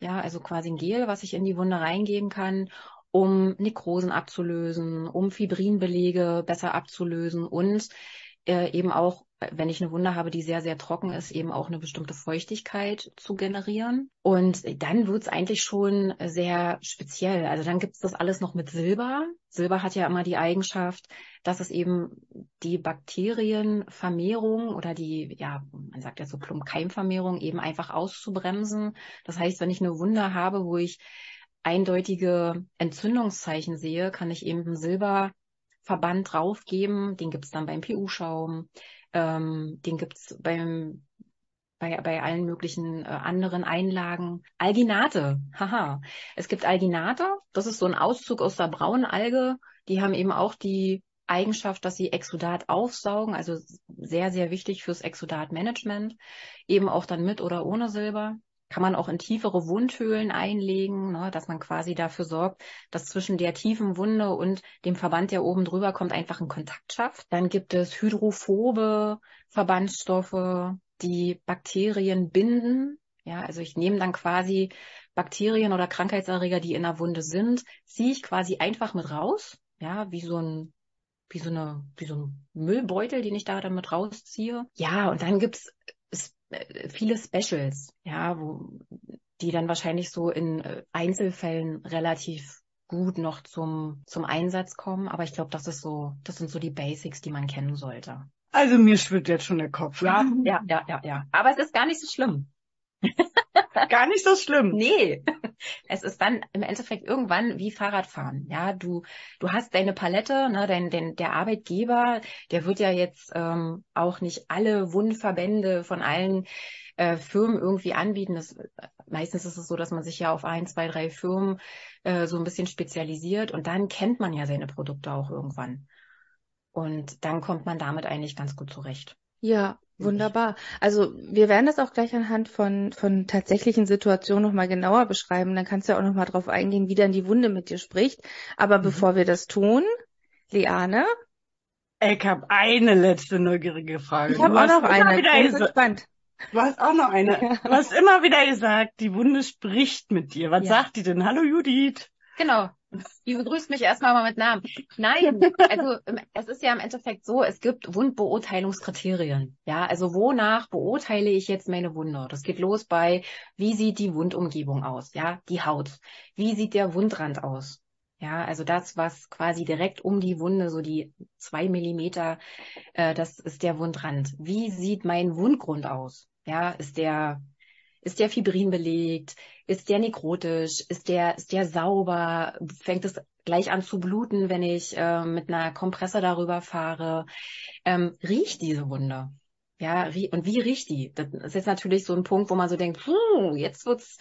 ja, also quasi ein Gel, was ich in die Wunde reingeben kann, um Nekrosen abzulösen, um Fibrinbelege besser abzulösen und äh, eben auch wenn ich eine Wunde habe, die sehr, sehr trocken ist, eben auch eine bestimmte Feuchtigkeit zu generieren. Und dann wird's eigentlich schon sehr speziell. Also dann gibt's das alles noch mit Silber. Silber hat ja immer die Eigenschaft, dass es eben die Bakterienvermehrung oder die, ja, man sagt ja so plump Keimvermehrung eben einfach auszubremsen. Das heißt, wenn ich eine Wunde habe, wo ich eindeutige Entzündungszeichen sehe, kann ich eben Silber Verband draufgeben. Den gibt's dann beim PU-Schaum, ähm, den gibt's beim bei, bei allen möglichen äh, anderen Einlagen. Alginate, haha. Es gibt Alginate, das ist so ein Auszug aus der braunen Alge. Die haben eben auch die Eigenschaft, dass sie Exudat aufsaugen, also sehr, sehr wichtig fürs Exudatmanagement. Eben auch dann mit oder ohne Silber. Kann man auch in tiefere Wundhöhlen einlegen, ne, dass man quasi dafür sorgt, dass zwischen der tiefen Wunde und dem Verband, der oben drüber kommt, einfach ein Kontakt schafft. Dann gibt es hydrophobe Verbandstoffe, die Bakterien binden. Ja, also ich nehme dann quasi Bakterien oder Krankheitserreger, die in der Wunde sind, ziehe ich quasi einfach mit raus. Ja, wie so ein wie so eine, wie so ein Müllbeutel, den ich da dann mit rausziehe. Ja, und dann gibt's viele Specials, ja, wo, die dann wahrscheinlich so in äh, Einzelfällen relativ gut noch zum, zum Einsatz kommen. Aber ich glaube, das ist so, das sind so die Basics, die man kennen sollte. Also mir schwirrt jetzt schon der Kopf. Ja, ja, ja, ja, ja. Aber es ist gar nicht so schlimm. Gar nicht so schlimm. Nee. Es ist dann im Endeffekt irgendwann wie Fahrradfahren. Ja, du, du hast deine Palette, ne, dein, dein, der Arbeitgeber, der wird ja jetzt ähm, auch nicht alle Wundverbände von allen äh, Firmen irgendwie anbieten. Das, meistens ist es so, dass man sich ja auf ein, zwei, drei Firmen äh, so ein bisschen spezialisiert und dann kennt man ja seine Produkte auch irgendwann. Und dann kommt man damit eigentlich ganz gut zurecht. Ja, wunderbar. Also wir werden das auch gleich anhand von, von tatsächlichen Situationen nochmal genauer beschreiben. Dann kannst du ja auch nochmal drauf eingehen, wie dann die Wunde mit dir spricht. Aber mhm. bevor wir das tun, Liane? Ich habe eine letzte neugierige Frage. Ich habe auch noch eine. Ich bin gespannt. Du hast auch noch eine. Du hast immer wieder gesagt, die Wunde spricht mit dir. Was ja. sagt die denn? Hallo Judith. Genau. Die begrüßt mich erstmal mal mit Namen. Nein, also es ist ja im Endeffekt so, es gibt Wundbeurteilungskriterien. Ja, also wonach beurteile ich jetzt meine Wunde? Das geht los bei, wie sieht die Wundumgebung aus? Ja, die Haut. Wie sieht der Wundrand aus? Ja, also das, was quasi direkt um die Wunde, so die zwei Millimeter, äh, das ist der Wundrand. Wie sieht mein Wundgrund aus? Ja, ist der ist der fibrin belegt? Ist der nekrotisch? Ist der, ist der sauber? Fängt es gleich an zu bluten, wenn ich äh, mit einer Kompresse darüber fahre? Ähm, riecht diese Wunde? Ja, und wie riecht die? Das ist jetzt natürlich so ein Punkt, wo man so denkt, puh, jetzt wird's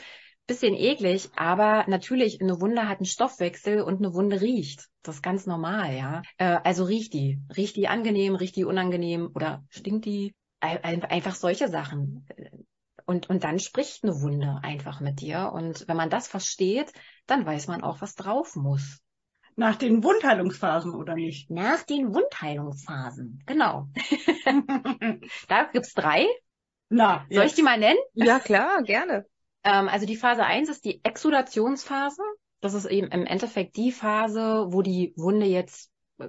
bisschen eklig, aber natürlich, eine Wunde hat einen Stoffwechsel und eine Wunde riecht. Das ist ganz normal, ja. Äh, also riecht die. Riecht die angenehm, riecht die unangenehm oder stinkt die? Einfach solche Sachen. Und, und dann spricht eine Wunde einfach mit dir. Und wenn man das versteht, dann weiß man auch, was drauf muss. Nach den Wundheilungsphasen oder nicht? Nach den Wundheilungsphasen, genau. da gibt's drei. Na, Soll jetzt. ich die mal nennen? Ja, klar, gerne. Ähm, also die Phase eins ist die Exudationsphase. Das ist eben im Endeffekt die Phase, wo die Wunde jetzt äh,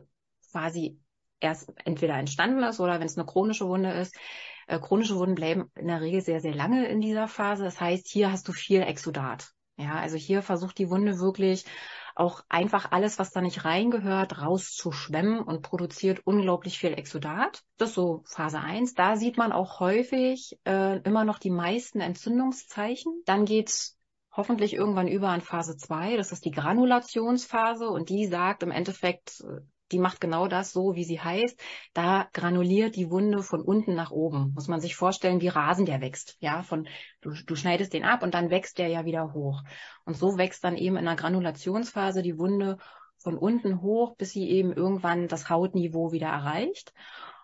quasi erst entweder entstanden ist oder wenn es eine chronische Wunde ist, äh, chronische Wunden bleiben in der Regel sehr, sehr lange in dieser Phase. Das heißt, hier hast du viel Exudat. Ja, also hier versucht die Wunde wirklich auch einfach alles, was da nicht reingehört, rauszuschwemmen und produziert unglaublich viel Exudat. Das ist so Phase 1. Da sieht man auch häufig äh, immer noch die meisten Entzündungszeichen. Dann geht's hoffentlich irgendwann über an Phase 2. Das ist die Granulationsphase und die sagt im Endeffekt, äh, die macht genau das so, wie sie heißt. Da granuliert die Wunde von unten nach oben. Muss man sich vorstellen, wie Rasen der wächst. Ja, von, du, du schneidest den ab und dann wächst der ja wieder hoch. Und so wächst dann eben in der Granulationsphase die Wunde von unten hoch, bis sie eben irgendwann das Hautniveau wieder erreicht.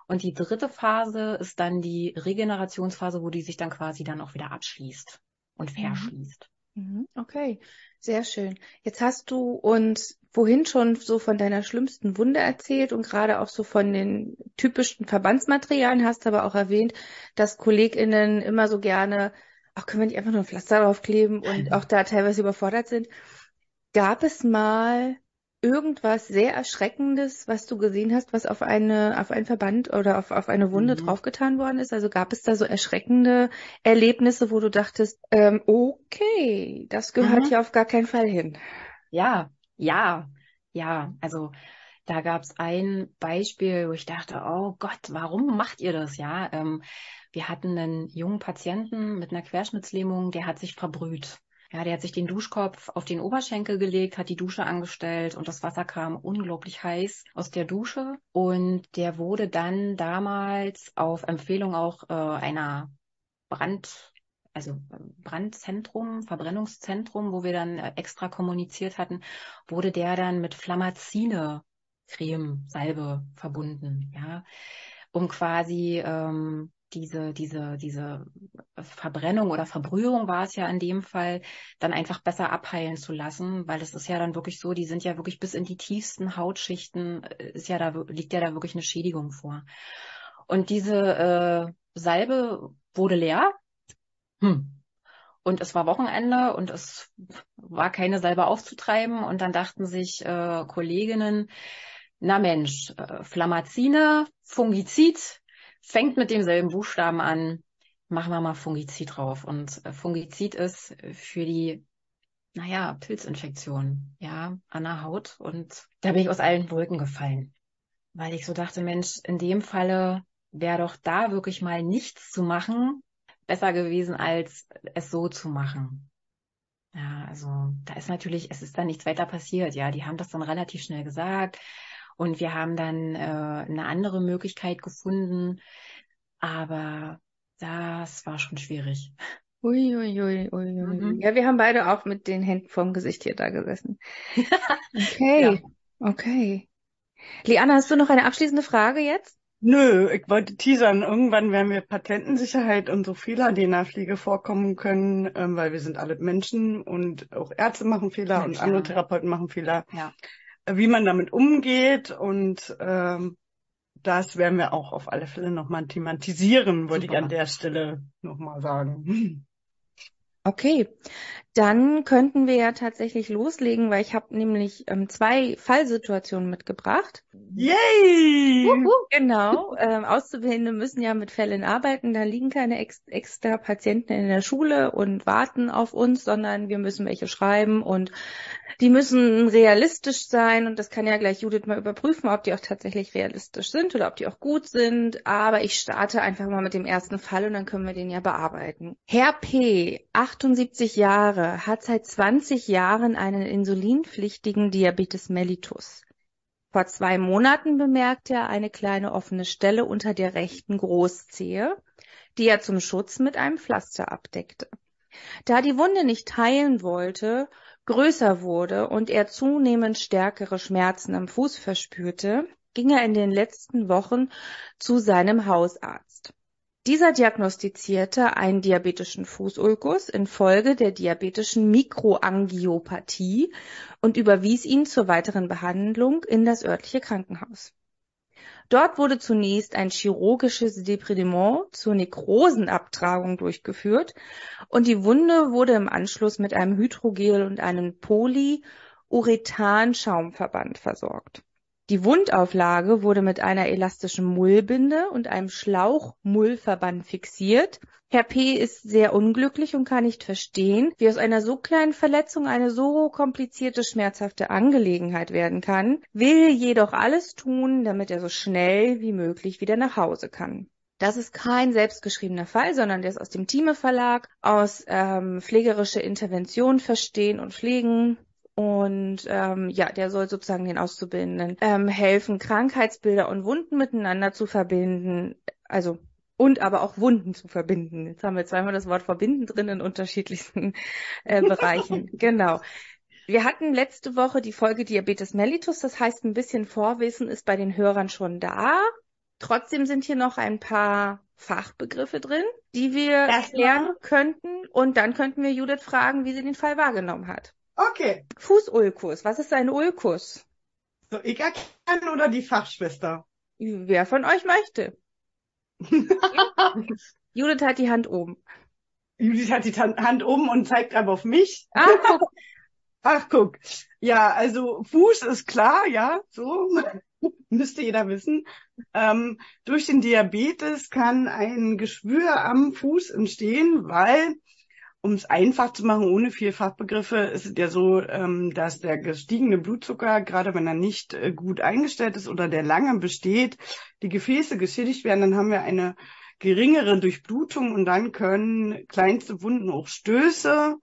Und die dritte Phase ist dann die Regenerationsphase, wo die sich dann quasi dann auch wieder abschließt und mhm. verschließt. Mhm. Okay, sehr schön. Jetzt hast du uns vorhin schon so von deiner schlimmsten Wunde erzählt und gerade auch so von den typischen Verbandsmaterialien hast aber auch erwähnt, dass KollegInnen immer so gerne, ach, können wir nicht einfach nur ein Pflaster draufkleben und auch da teilweise überfordert sind. Gab es mal irgendwas sehr Erschreckendes, was du gesehen hast, was auf eine, auf einen Verband oder auf, auf eine Wunde mhm. draufgetan worden ist? Also gab es da so erschreckende Erlebnisse, wo du dachtest, ähm, okay, das gehört mhm. hier auf gar keinen Fall hin? Ja, ja, ja. Also da gab es ein Beispiel, wo ich dachte, oh Gott, warum macht ihr das? Ja, ähm, wir hatten einen jungen Patienten mit einer Querschnittslähmung, der hat sich verbrüht. Ja, der hat sich den Duschkopf auf den Oberschenkel gelegt, hat die Dusche angestellt und das Wasser kam unglaublich heiß aus der Dusche. Und der wurde dann damals auf Empfehlung auch äh, einer Brand, also Brandzentrum, Verbrennungszentrum, wo wir dann äh, extra kommuniziert hatten, wurde der dann mit Flamazine Creme, Salbe verbunden, ja, um quasi ähm, diese, diese, diese Verbrennung oder Verbrühung war es ja in dem Fall, dann einfach besser abheilen zu lassen, weil es ist ja dann wirklich so, die sind ja wirklich bis in die tiefsten Hautschichten, äh, ist ja da, liegt ja da wirklich eine Schädigung vor. Und diese äh, Salbe wurde leer. Hm. Und es war Wochenende und es war keine Salbe aufzutreiben. Und dann dachten sich äh, Kolleginnen, na Mensch, äh, Flamazine, Fungizid, fängt mit demselben Buchstaben an. Machen wir mal Fungizid drauf. Und äh, Fungizid ist für die, naja, Pilzinfektion, ja, an der Haut. Und da bin ich aus allen Wolken gefallen. Weil ich so dachte, Mensch, in dem Falle wäre doch da wirklich mal nichts zu machen, besser gewesen, als es so zu machen. Ja, also da ist natürlich, es ist dann nichts weiter passiert. Ja, die haben das dann relativ schnell gesagt. Und wir haben dann äh, eine andere Möglichkeit gefunden, aber das war schon schwierig. Ui, ui, ui, ui, ui. Mhm. Ja, wir haben beide auch mit den Händen vorm Gesicht hier da gesessen. Okay, ja. okay. Liana, hast du noch eine abschließende Frage jetzt? Nö, ich wollte teasern. Irgendwann werden wir Patentensicherheit und so Fehler, die in der Pflege vorkommen können, ähm, weil wir sind alle Menschen und auch Ärzte machen Fehler Mensch, und andere ja. Therapeuten machen Fehler. Ja wie man damit umgeht und ähm, das werden wir auch auf alle Fälle nochmal thematisieren, wollte ich an der Stelle nochmal sagen. Okay, dann könnten wir ja tatsächlich loslegen, weil ich habe nämlich ähm, zwei Fallsituationen mitgebracht. Yay! Uhu, genau, ähm, Auszubildende müssen ja mit Fällen arbeiten, da liegen keine ex extra Patienten in der Schule und warten auf uns, sondern wir müssen welche schreiben und die müssen realistisch sein und das kann ja gleich Judith mal überprüfen, ob die auch tatsächlich realistisch sind oder ob die auch gut sind. Aber ich starte einfach mal mit dem ersten Fall und dann können wir den ja bearbeiten. Herr P., 78 Jahre, hat seit 20 Jahren einen insulinpflichtigen Diabetes mellitus. Vor zwei Monaten bemerkte er eine kleine offene Stelle unter der rechten Großzehe, die er zum Schutz mit einem Pflaster abdeckte. Da die Wunde nicht heilen wollte, größer wurde und er zunehmend stärkere Schmerzen am Fuß verspürte, ging er in den letzten Wochen zu seinem Hausarzt. Dieser diagnostizierte einen diabetischen Fußulkus infolge der diabetischen Mikroangiopathie und überwies ihn zur weiteren Behandlung in das örtliche Krankenhaus. Dort wurde zunächst ein chirurgisches Deprimement zur Nekrosenabtragung durchgeführt und die Wunde wurde im Anschluss mit einem Hydrogel und einem Polyurethan-Schaumverband versorgt. Die Wundauflage wurde mit einer elastischen Mullbinde und einem Schlauchmullverband fixiert. Herr P. ist sehr unglücklich und kann nicht verstehen, wie aus einer so kleinen Verletzung eine so komplizierte, schmerzhafte Angelegenheit werden kann, will jedoch alles tun, damit er so schnell wie möglich wieder nach Hause kann. Das ist kein selbstgeschriebener Fall, sondern der ist aus dem Thieme Verlag, aus ähm, pflegerische Intervention verstehen und pflegen und ähm, ja, der soll sozusagen den Auszubildenden ähm, helfen, Krankheitsbilder und Wunden miteinander zu verbinden. Also und aber auch Wunden zu verbinden. Jetzt haben wir zweimal das Wort verbinden drin in unterschiedlichsten äh, Bereichen. genau. Wir hatten letzte Woche die Folge Diabetes mellitus, das heißt, ein bisschen Vorwissen ist bei den Hörern schon da. Trotzdem sind hier noch ein paar Fachbegriffe drin, die wir erklären könnten und dann könnten wir Judith fragen, wie sie den Fall wahrgenommen hat. Okay. Fußulkus. Was ist ein Ulkus? So, ich erkennen oder die Fachschwester? Wer von euch möchte? Judith hat die Hand oben. Judith hat die Hand oben und zeigt aber auf mich. Ah, guck. Ach, guck. Ja, also Fuß ist klar, ja, so müsste jeder wissen. Ähm, durch den Diabetes kann ein Geschwür am Fuß entstehen, weil um es einfach zu machen, ohne viel Fachbegriffe, ist es ja so, ähm, dass der gestiegene Blutzucker, gerade wenn er nicht äh, gut eingestellt ist oder der lange besteht, die Gefäße geschädigt werden, dann haben wir eine geringere Durchblutung und dann können kleinste Wunden auch Stöße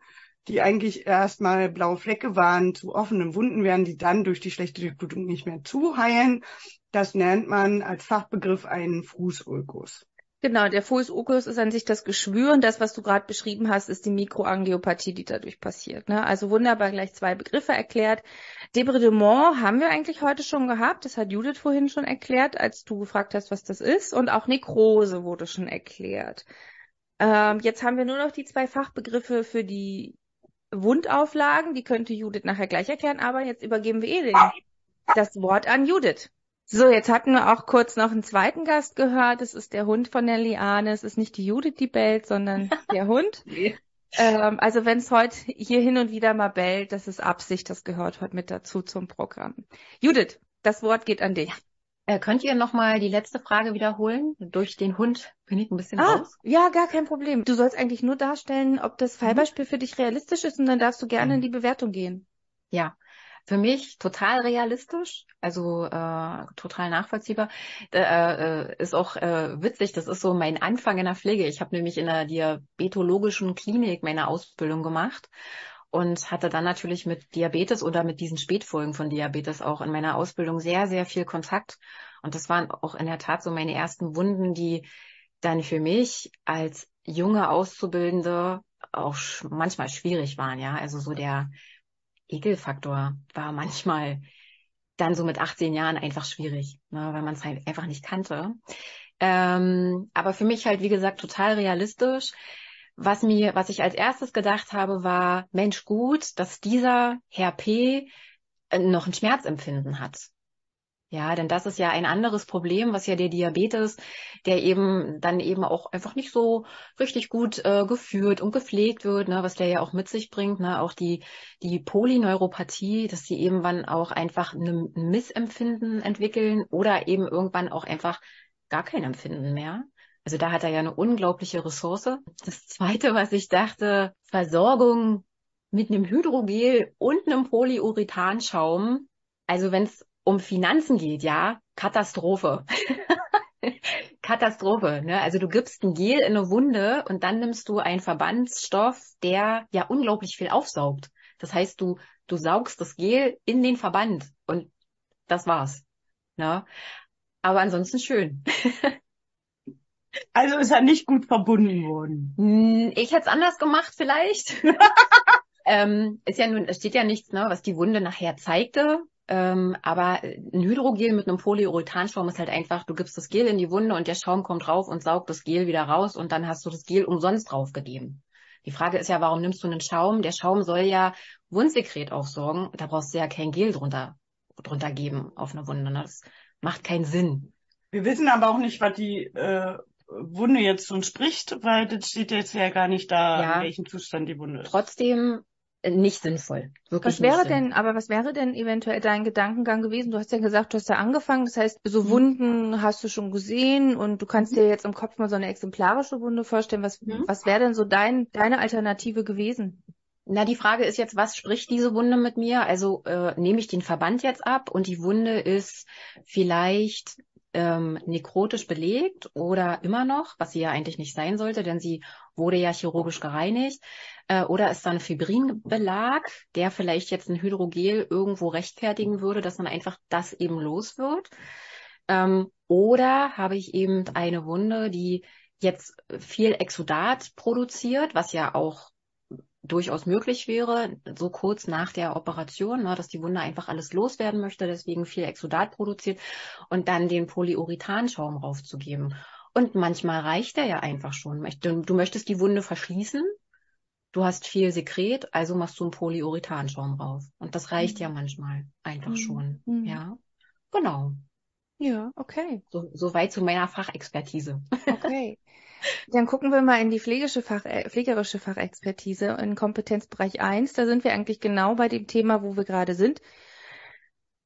die eigentlich erstmal blaue Flecke waren, zu offenen Wunden werden, die dann durch die schlechte Durchblutung nicht mehr zuheilen. Das nennt man als Fachbegriff einen Fußulkus. Genau, der Fußulkus ist an sich das Geschwür und das, was du gerade beschrieben hast, ist die Mikroangiopathie, die dadurch passiert. Ne? Also wunderbar gleich zwei Begriffe erklärt. Debridement haben wir eigentlich heute schon gehabt. Das hat Judith vorhin schon erklärt, als du gefragt hast, was das ist. Und auch Nekrose wurde schon erklärt. Ähm, jetzt haben wir nur noch die zwei Fachbegriffe für die Wundauflagen. Die könnte Judith nachher gleich erklären, aber jetzt übergeben wir eh den, das Wort an Judith. So, jetzt hatten wir auch kurz noch einen zweiten Gast gehört. Es ist der Hund von der Liane. Es ist nicht die Judith, die bellt, sondern der Hund. Nee. Ähm, also wenn es heute hier hin und wieder mal bellt, das ist Absicht, das gehört heute mit dazu zum Programm. Judith, das Wort geht an dich. Äh, könnt ihr nochmal die letzte Frage wiederholen? Durch den Hund bin ich ein bisschen ah, raus. Ja, gar kein Problem. Du sollst eigentlich nur darstellen, ob das. Fallbeispiel mhm. für dich realistisch ist und dann darfst du gerne mhm. in die Bewertung gehen. Ja, für mich total realistisch, also äh, total nachvollziehbar. Äh, äh, ist auch äh, witzig, das ist so mein Anfang in der Pflege. Ich habe nämlich in der diabetologischen Klinik meine Ausbildung gemacht und hatte dann natürlich mit Diabetes oder mit diesen Spätfolgen von Diabetes auch in meiner Ausbildung sehr, sehr viel Kontakt. Und das waren auch in der Tat so meine ersten Wunden, die dann für mich als junge Auszubildende auch manchmal schwierig waren, ja. Also so der Ekelfaktor war manchmal dann so mit 18 Jahren einfach schwierig, ne, weil man es halt einfach nicht kannte. Ähm, aber für mich halt, wie gesagt, total realistisch. Was mir, was ich als erstes gedacht habe, war, Mensch, gut, dass dieser Herr P äh, noch ein Schmerzempfinden hat. Ja, denn das ist ja ein anderes Problem, was ja der Diabetes, der eben dann eben auch einfach nicht so richtig gut äh, geführt und gepflegt wird, ne, was der ja auch mit sich bringt, ne, auch die die Polyneuropathie, dass sie irgendwann auch einfach ein Missempfinden entwickeln oder eben irgendwann auch einfach gar kein Empfinden mehr. Also da hat er ja eine unglaubliche Ressource. Das zweite, was ich dachte, Versorgung mit einem Hydrogel und einem Polyurethanschaum. Also wenn es um Finanzen geht, ja, Katastrophe. Katastrophe. Ne? Also du gibst ein Gel in eine Wunde und dann nimmst du einen Verbandsstoff, der ja unglaublich viel aufsaugt. Das heißt, du, du saugst das Gel in den Verband und das war's. Ne? Aber ansonsten schön. also ist er nicht gut verbunden worden. Hm, ich hätte es anders gemacht vielleicht. ähm, ist ja nun, es steht ja nichts, ne, was die Wunde nachher zeigte. Ähm, aber ein Hydrogel mit einem Polyurethanschaum ist halt einfach, du gibst das Gel in die Wunde und der Schaum kommt drauf und saugt das Gel wieder raus und dann hast du das Gel umsonst draufgegeben. Die Frage ist ja, warum nimmst du einen Schaum? Der Schaum soll ja Wundsekret aufsorgen. Da brauchst du ja kein Gel drunter, drunter geben auf eine Wunde. Ne? Das macht keinen Sinn. Wir wissen aber auch nicht, was die äh, Wunde jetzt schon spricht, weil das steht jetzt ja gar nicht da, ja, in welchem Zustand die Wunde ist. Trotzdem nicht sinnvoll. Wirklich was wäre denn, aber was wäre denn eventuell dein Gedankengang gewesen? Du hast ja gesagt, du hast da angefangen, das heißt, so mhm. Wunden hast du schon gesehen und du kannst mhm. dir jetzt im Kopf mal so eine exemplarische Wunde vorstellen. Was, mhm. was wäre denn so dein, deine Alternative gewesen? Na, die Frage ist jetzt, was spricht diese Wunde mit mir? Also äh, nehme ich den Verband jetzt ab und die Wunde ist vielleicht ähm, nekrotisch belegt oder immer noch, was sie ja eigentlich nicht sein sollte, denn sie wurde ja chirurgisch gereinigt. Äh, oder ist da ein Fibrinbelag, der vielleicht jetzt ein Hydrogel irgendwo rechtfertigen würde, dass dann einfach das eben los wird. Ähm, oder habe ich eben eine Wunde, die jetzt viel Exudat produziert, was ja auch durchaus möglich wäre, so kurz nach der Operation, ne, dass die Wunde einfach alles loswerden möchte, deswegen viel Exudat produziert und dann den Polyurethanschaum raufzugeben. Und manchmal reicht der ja einfach schon. Du möchtest die Wunde verschließen, du hast viel Sekret, also machst du einen Polyurethanschaum rauf. Und das reicht mhm. ja manchmal einfach mhm. schon. Mhm. Ja, genau. Ja, okay. So, so weit zu meiner Fachexpertise. Okay. Dann gucken wir mal in die pflegische Fach, äh, pflegerische Fachexpertise in Kompetenzbereich 1. Da sind wir eigentlich genau bei dem Thema, wo wir gerade sind.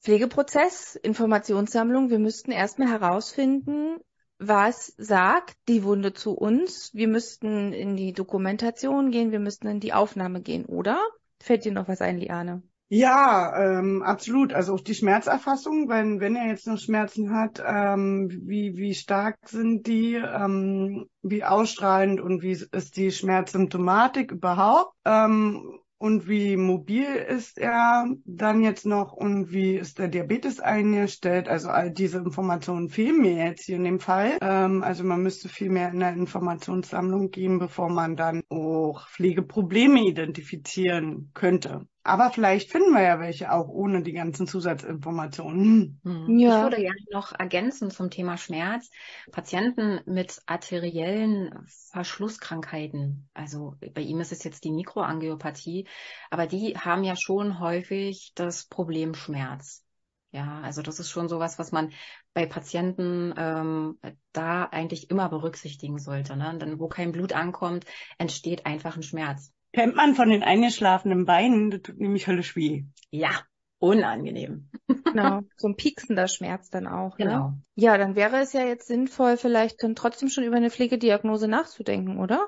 Pflegeprozess, Informationssammlung. Wir müssten erstmal herausfinden, was sagt die Wunde zu uns? Wir müssten in die Dokumentation gehen, wir müssten in die Aufnahme gehen, oder? Fällt dir noch was ein, Liane? Ja, ähm, absolut. Also auch die Schmerzerfassung, wenn, wenn er jetzt noch Schmerzen hat, ähm, wie, wie stark sind die, ähm, wie ausstrahlend und wie ist die Schmerzsymptomatik überhaupt? Ähm, und wie mobil ist er dann jetzt noch und wie ist der Diabetes eingestellt. Also all diese Informationen fehlen mir jetzt hier in dem Fall. Ähm, also man müsste viel mehr in der Informationssammlung gehen, bevor man dann auch Pflegeprobleme identifizieren könnte. Aber vielleicht finden wir ja welche auch ohne die ganzen Zusatzinformationen. Hm. Ja. Ich würde gerne noch ergänzen zum Thema Schmerz. Patienten mit arteriellen Verschlusskrankheiten, also bei ihm ist es jetzt die Mikroangiopathie, aber die haben ja schon häufig das Problem Schmerz. Ja, also das ist schon sowas, was man bei Patienten ähm, da eigentlich immer berücksichtigen sollte. Ne? Denn wo kein Blut ankommt, entsteht einfach ein Schmerz. Kennt man von den eingeschlafenen Beinen, das tut nämlich höllisch weh. Ja, unangenehm. Genau, so ein pieksender Schmerz dann auch. Ne? Genau. Ne? Ja, dann wäre es ja jetzt sinnvoll, vielleicht dann trotzdem schon über eine Pflegediagnose nachzudenken, oder?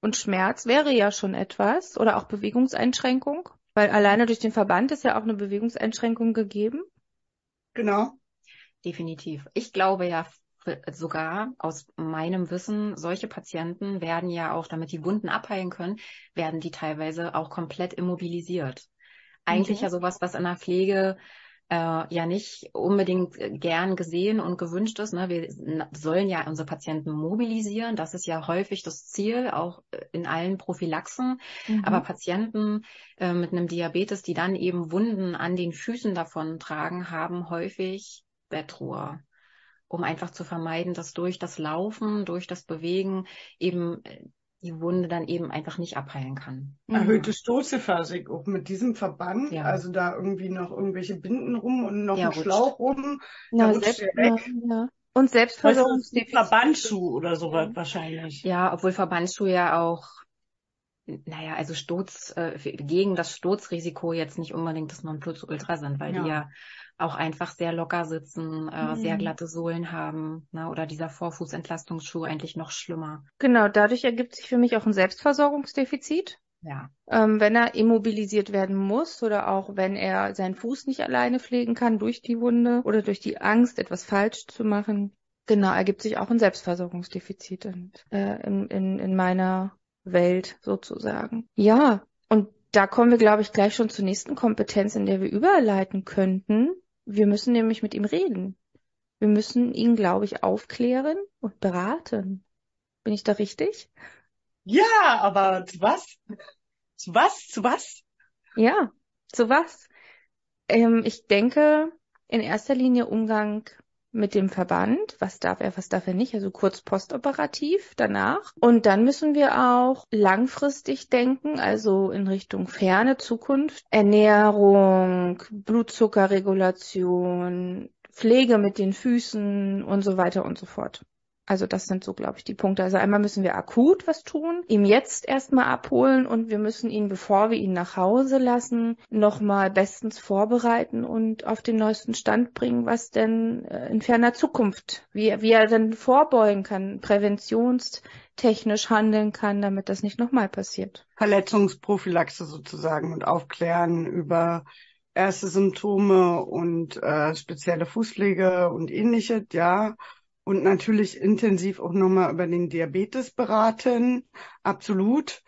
Und Schmerz wäre ja schon etwas oder auch Bewegungseinschränkung, weil alleine durch den Verband ist ja auch eine Bewegungseinschränkung gegeben. Genau. Definitiv. Ich glaube ja sogar aus meinem Wissen, solche Patienten werden ja auch, damit die Wunden abheilen können, werden die teilweise auch komplett immobilisiert. Eigentlich mhm. ja sowas, was in der Pflege äh, ja nicht unbedingt gern gesehen und gewünscht ist. Ne? Wir sollen ja unsere Patienten mobilisieren. Das ist ja häufig das Ziel, auch in allen Prophylaxen. Mhm. Aber Patienten äh, mit einem Diabetes, die dann eben Wunden an den Füßen davon tragen, haben häufig Bettruhe um einfach zu vermeiden, dass durch das Laufen, durch das Bewegen eben äh, die Wunde dann eben einfach nicht abheilen kann. Mhm. Erhöhte Stoßephasik auch mit diesem Verband, ja. also da irgendwie noch irgendwelche Binden rum und noch ja, ein Schlauch rum, selbst. Ja, Und Selbstversorgungsdefizit. Verbandschuh oder sowas ja. wahrscheinlich. Ja, obwohl Verbandsschuh ja auch naja, also Sturz, äh, gegen das Sturzrisiko jetzt nicht unbedingt das Nonplusultra sind, weil ja. die ja auch einfach sehr locker sitzen, äh, mhm. sehr glatte Sohlen haben, ne? oder dieser Vorfußentlastungsschuh eigentlich noch schlimmer. Genau, dadurch ergibt sich für mich auch ein Selbstversorgungsdefizit. Ja. Ähm, wenn er immobilisiert werden muss oder auch wenn er seinen Fuß nicht alleine pflegen kann durch die Wunde oder durch die Angst, etwas falsch zu machen. Genau, ergibt sich auch ein Selbstversorgungsdefizit in, äh, in, in, in meiner Welt sozusagen. Ja, und da kommen wir, glaube ich, gleich schon zur nächsten Kompetenz, in der wir überleiten könnten. Wir müssen nämlich mit ihm reden. Wir müssen ihn, glaube ich, aufklären und beraten. Bin ich da richtig? Ja, aber zu was? Zu was? Zu was? Ja, zu was? Ähm, ich denke, in erster Linie Umgang mit dem Verband, was darf er, was darf er nicht, also kurz postoperativ danach. Und dann müssen wir auch langfristig denken, also in Richtung ferne Zukunft, Ernährung, Blutzuckerregulation, Pflege mit den Füßen und so weiter und so fort. Also das sind so, glaube ich, die Punkte. Also einmal müssen wir akut was tun, ihm jetzt erstmal abholen und wir müssen ihn, bevor wir ihn nach Hause lassen, nochmal bestens vorbereiten und auf den neuesten Stand bringen, was denn äh, in ferner Zukunft, wie, wie er dann vorbeugen kann, präventionstechnisch handeln kann, damit das nicht nochmal passiert. Verletzungsprophylaxe sozusagen und aufklären über erste Symptome und äh, spezielle Fußpflege und ähnliches, ja und natürlich intensiv auch nochmal über den Diabetes beraten, absolut.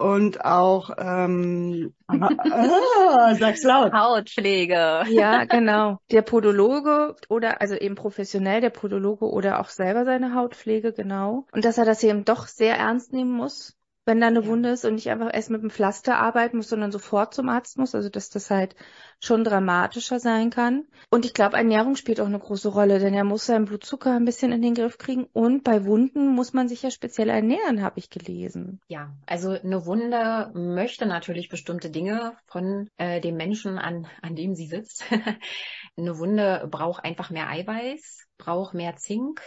Und auch, ähm, ah, sag's laut. Hautpflege. Ja, genau. Der Podologe oder also eben professionell der Podologe oder auch selber seine Hautpflege, genau. Und dass er das eben doch sehr ernst nehmen muss wenn da eine. Wunde ist und nicht einfach erst mit dem Pflaster arbeiten muss, sondern sofort zum Arzt muss. Also dass das halt schon dramatischer sein kann. Und ich glaube, Ernährung spielt auch eine große Rolle, denn er muss seinen Blutzucker ein bisschen in den Griff kriegen. Und bei Wunden muss man sich ja speziell ernähren, habe ich gelesen. Ja, also eine Wunde möchte natürlich bestimmte Dinge von äh, dem Menschen, an, an dem sie sitzt. eine Wunde braucht einfach mehr Eiweiß, braucht mehr Zink,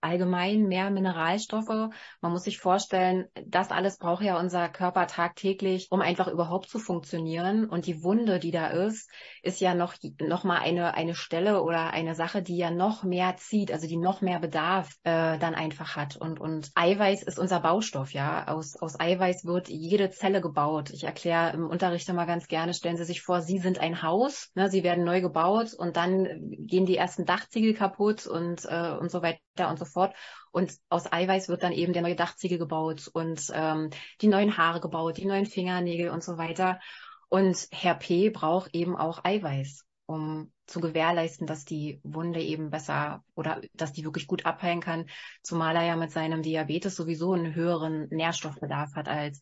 allgemein mehr Mineralstoffe. Man muss sich vorstellen, das alles braucht ja unser Körper tagtäglich, um einfach überhaupt zu funktionieren. Und die Wunde, die da ist, ist ja noch, noch mal eine, eine Stelle oder eine Sache, die ja noch mehr zieht, also die noch mehr Bedarf äh, dann einfach hat. Und, und Eiweiß ist unser Baustoff, ja. Aus, aus Eiweiß wird jede Zelle gebaut. Ich erkläre im Unterricht immer ganz gerne, stellen Sie sich vor, Sie sind ein Haus, ne, Sie werden neu gebaut und dann gehen die ersten Dachziegel kaputt und, äh, und so weiter und so fort. Und aus Eiweiß wird dann eben der neue Dachziegel gebaut und ähm, die neuen Haare gebaut, die neuen Fingernägel und so weiter. Und Herr P braucht eben auch Eiweiß, um zu gewährleisten, dass die Wunde eben besser oder dass die wirklich gut abheilen kann, zumal er ja mit seinem Diabetes sowieso einen höheren Nährstoffbedarf hat als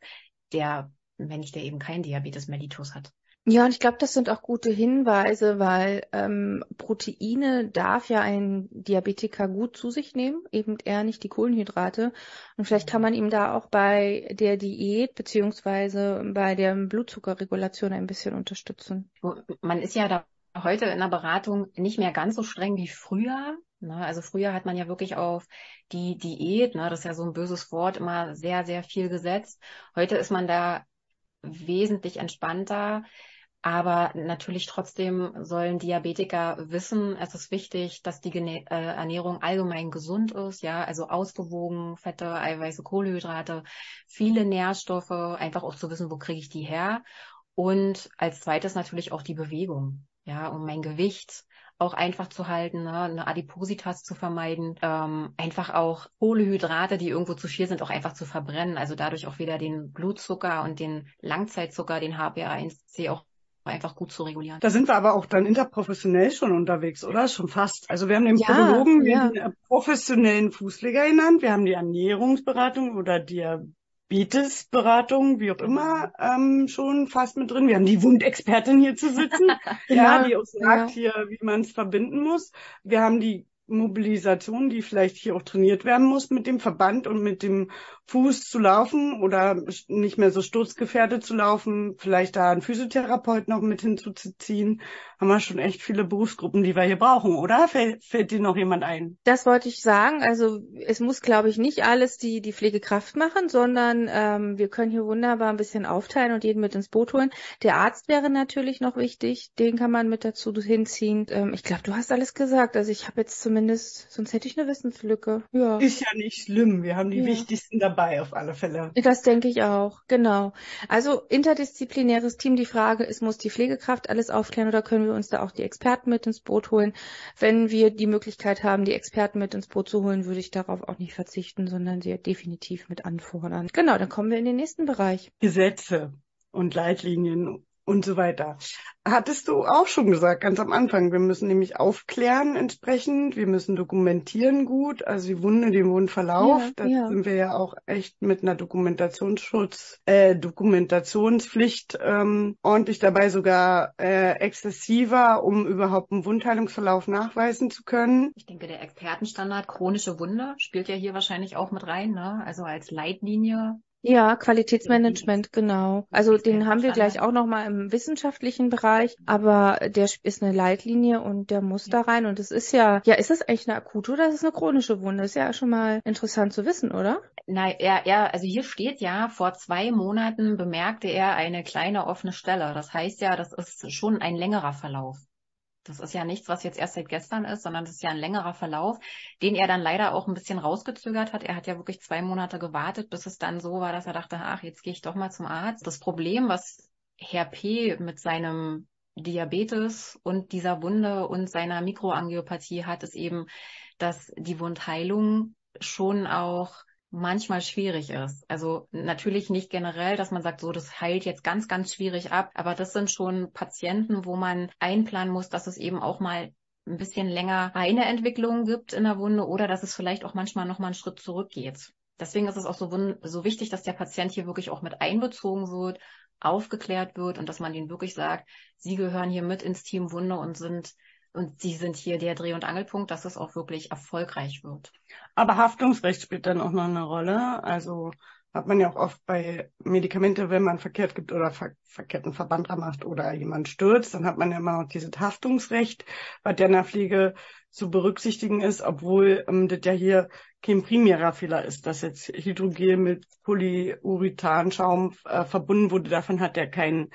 der Mensch, der eben kein Diabetes mellitus hat. Ja, und ich glaube, das sind auch gute Hinweise, weil ähm, Proteine darf ja ein Diabetiker gut zu sich nehmen, eben eher nicht die Kohlenhydrate. Und vielleicht kann man ihm da auch bei der Diät beziehungsweise bei der Blutzuckerregulation ein bisschen unterstützen. Man ist ja da heute in der Beratung nicht mehr ganz so streng wie früher. Ne? Also früher hat man ja wirklich auf die Diät, ne, das ist ja so ein böses Wort, immer sehr, sehr viel gesetzt. Heute ist man da wesentlich entspannter. Aber natürlich trotzdem sollen Diabetiker wissen, es ist wichtig, dass die Gene äh, Ernährung allgemein gesund ist, ja, also ausgewogen, Fette, Eiweiße, Kohlenhydrate, viele Nährstoffe, einfach auch zu wissen, wo kriege ich die her. Und als zweites natürlich auch die Bewegung, ja, um mein Gewicht auch einfach zu halten, ne? eine Adipositas zu vermeiden, ähm, einfach auch Kohlehydrate, die irgendwo zu viel sind, auch einfach zu verbrennen, also dadurch auch wieder den Blutzucker und den Langzeitzucker, den HbA1c auch einfach gut zu regulieren. Da sind wir aber auch dann interprofessionell schon unterwegs, oder? Schon fast. Also wir haben den ja, Podologen, ja. den professionellen Fußleger genannt, wir haben die Ernährungsberatung oder Diabetesberatung, wie auch immer, ähm, schon fast mit drin. Wir haben die Wundexpertin hier zu sitzen, ja, die uns sagt hier, wie man es verbinden muss. Wir haben die Mobilisation, die vielleicht hier auch trainiert werden muss mit dem Verband und mit dem Fuß zu laufen oder nicht mehr so sturzgefährdet zu laufen, vielleicht da einen Physiotherapeut noch mit hinzuziehen, haben wir schon echt viele Berufsgruppen, die wir hier brauchen, oder? Fällt, fällt dir noch jemand ein? Das wollte ich sagen. Also es muss, glaube ich, nicht alles die, die Pflegekraft machen, sondern ähm, wir können hier wunderbar ein bisschen aufteilen und jeden mit ins Boot holen. Der Arzt wäre natürlich noch wichtig, den kann man mit dazu hinziehen. Ähm, ich glaube, du hast alles gesagt. Also ich habe jetzt zumindest, sonst hätte ich eine Wissenslücke. Ja. Ist ja nicht schlimm. Wir haben die ja. wichtigsten dabei dabei auf alle Fälle. Das denke ich auch, genau. Also interdisziplinäres Team, die Frage ist, muss die Pflegekraft alles aufklären oder können wir uns da auch die Experten mit ins Boot holen? Wenn wir die Möglichkeit haben, die Experten mit ins Boot zu holen, würde ich darauf auch nicht verzichten, sondern sie definitiv mit anfordern. Genau, dann kommen wir in den nächsten Bereich. Gesetze und Leitlinien und so weiter. Hattest du auch schon gesagt, ganz am Anfang, wir müssen nämlich aufklären entsprechend, wir müssen dokumentieren gut, also die Wunde, den Wundverlauf, ja, da ja. sind wir ja auch echt mit einer Dokumentationsschutz, äh, Dokumentationspflicht ähm, ordentlich dabei, sogar äh, exzessiver, um überhaupt einen Wundheilungsverlauf nachweisen zu können. Ich denke, der Expertenstandard chronische Wunde spielt ja hier wahrscheinlich auch mit rein, ne? also als Leitlinie ja, Qualitätsmanagement, genau. Also den haben wir gleich auch nochmal im wissenschaftlichen Bereich, aber der ist eine Leitlinie und der muss da rein. Und es ist ja, ja, ist es eigentlich eine akute oder ist es eine chronische Wunde? Ist ja schon mal interessant zu wissen, oder? Nein, er, er, also hier steht ja, vor zwei Monaten bemerkte er eine kleine offene Stelle. Das heißt ja, das ist schon ein längerer Verlauf. Das ist ja nichts, was jetzt erst seit gestern ist, sondern das ist ja ein längerer Verlauf, den er dann leider auch ein bisschen rausgezögert hat. Er hat ja wirklich zwei Monate gewartet, bis es dann so war, dass er dachte, ach, jetzt gehe ich doch mal zum Arzt. Das Problem, was Herr P. mit seinem Diabetes und dieser Wunde und seiner Mikroangiopathie hat, ist eben, dass die Wundheilung schon auch manchmal schwierig ist. Also natürlich nicht generell, dass man sagt, so, das heilt jetzt ganz, ganz schwierig ab, aber das sind schon Patienten, wo man einplanen muss, dass es eben auch mal ein bisschen länger eine Entwicklung gibt in der Wunde oder dass es vielleicht auch manchmal noch mal einen Schritt zurückgeht. Deswegen ist es auch so, so wichtig, dass der Patient hier wirklich auch mit einbezogen wird, aufgeklärt wird und dass man ihnen wirklich sagt, sie gehören hier mit ins Team Wunde und sind und Sie sind hier der Dreh- und Angelpunkt, dass es auch wirklich erfolgreich wird. Aber Haftungsrecht spielt dann auch noch eine Rolle. Also hat man ja auch oft bei Medikamente, wenn man verkehrt gibt oder ver verkehrten Verband macht oder jemand stürzt, dann hat man ja immer noch dieses Haftungsrecht, in der Pflege zu berücksichtigen ist, obwohl ähm, das ja hier kein primärer Fehler ist, dass jetzt Hydrogel mit Polyurethanschaum äh, verbunden wurde. Davon hat er keinen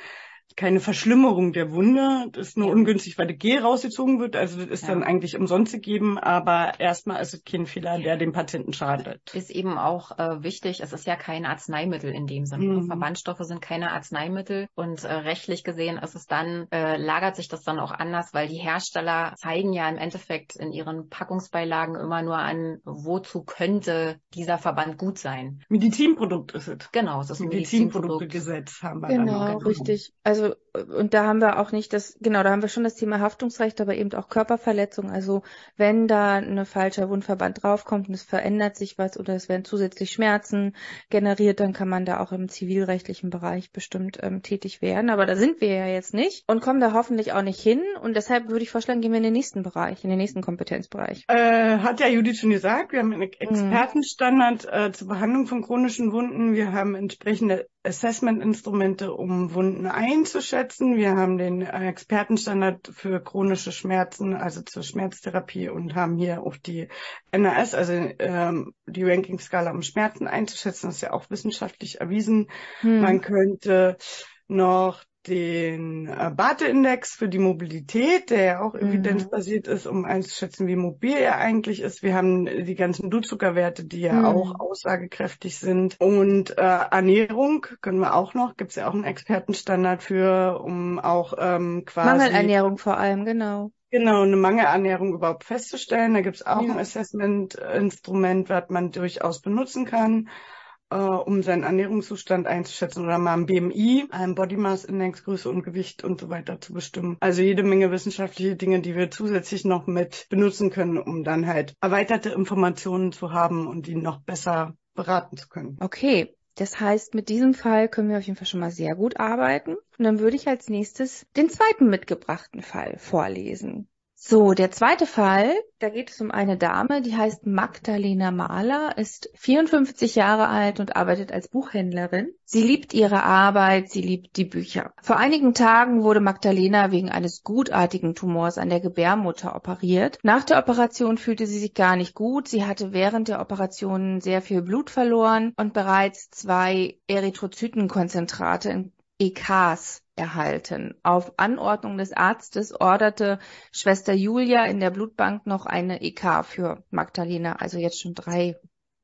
keine Verschlimmerung der Wunde. Das ist nur ja. ungünstig, weil der Gel rausgezogen wird. Also das ist ja. dann eigentlich umsonst gegeben, aber erstmal ist es kein Fehler, der dem Patienten schadet. Ist eben auch äh, wichtig, es ist ja kein Arzneimittel in dem Sinne. Mhm. Verbandstoffe sind keine Arzneimittel und äh, rechtlich gesehen ist es dann, äh, lagert sich das dann auch anders, weil die Hersteller zeigen ja im Endeffekt in ihren Packungsbeilagen immer nur an, wozu könnte dieser Verband gut sein. Medizinprodukt ist es. Genau, es ist ein Medizinproduktegesetz haben wir genau, dann. Genau, richtig. Also also und da haben wir auch nicht das, genau, da haben wir schon das Thema Haftungsrecht, aber eben auch Körperverletzung. Also wenn da ein falscher Wundverband draufkommt und es verändert sich was oder es werden zusätzlich Schmerzen generiert, dann kann man da auch im zivilrechtlichen Bereich bestimmt ähm, tätig werden. Aber da sind wir ja jetzt nicht und kommen da hoffentlich auch nicht hin. Und deshalb würde ich vorschlagen, gehen wir in den nächsten Bereich, in den nächsten Kompetenzbereich. Äh, hat ja Judith schon gesagt, wir haben einen mhm. Expertenstandard äh, zur Behandlung von chronischen Wunden. Wir haben entsprechende Assessment-Instrumente, um Wunden einzuschätzen. Wir haben den Expertenstandard für chronische Schmerzen, also zur Schmerztherapie und haben hier auch die NAS, also ähm, die Ranking-Skala, um Schmerzen einzuschätzen. Das ist ja auch wissenschaftlich erwiesen. Hm. Man könnte noch den äh, Bate-Index für die Mobilität, der ja auch mhm. evidenzbasiert ist, um einzuschätzen, wie mobil er eigentlich ist. Wir haben die ganzen Blutzuckerwerte, die ja mhm. auch aussagekräftig sind. Und äh, Ernährung können wir auch noch, gibt es ja auch einen Expertenstandard für, um auch ähm, quasi... Mangelernährung vor allem, genau. Genau, eine Mangelernährung überhaupt festzustellen. Da gibt es auch ja. ein Assessment-Instrument, was man durchaus benutzen kann äh, um seinen Ernährungszustand einzuschätzen oder mal ein BMI, ein Body Mass Index, Größe und Gewicht und so weiter zu bestimmen. Also jede Menge wissenschaftliche Dinge, die wir zusätzlich noch mit benutzen können, um dann halt erweiterte Informationen zu haben und die noch besser beraten zu können. Okay, das heißt, mit diesem Fall können wir auf jeden Fall schon mal sehr gut arbeiten. Und dann würde ich als nächstes den zweiten mitgebrachten Fall vorlesen. So, der zweite Fall, da geht es um eine Dame, die heißt Magdalena Mahler, ist 54 Jahre alt und arbeitet als Buchhändlerin. Sie liebt ihre Arbeit, sie liebt die Bücher. Vor einigen Tagen wurde Magdalena wegen eines gutartigen Tumors an der Gebärmutter operiert. Nach der Operation fühlte sie sich gar nicht gut. Sie hatte während der Operation sehr viel Blut verloren und bereits zwei Erythrozytenkonzentrate in EKs erhalten. Auf Anordnung des Arztes orderte Schwester Julia in der Blutbank noch eine EK für Magdalena, also jetzt schon drei.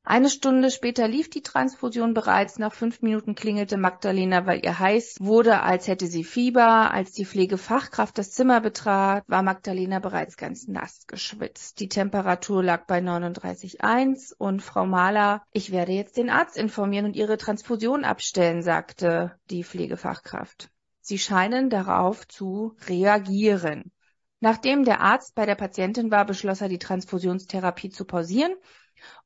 Eine Stunde später lief die Transfusion bereits. Nach fünf Minuten klingelte Magdalena, weil ihr heiß wurde, als hätte sie Fieber. Als die Pflegefachkraft das Zimmer betrat, war Magdalena bereits ganz nass geschwitzt. Die Temperatur lag bei 39,1 und Frau Mahler, ich werde jetzt den Arzt informieren und ihre Transfusion abstellen, sagte die Pflegefachkraft. Sie scheinen darauf zu reagieren. Nachdem der Arzt bei der Patientin war, beschloss er, die Transfusionstherapie zu pausieren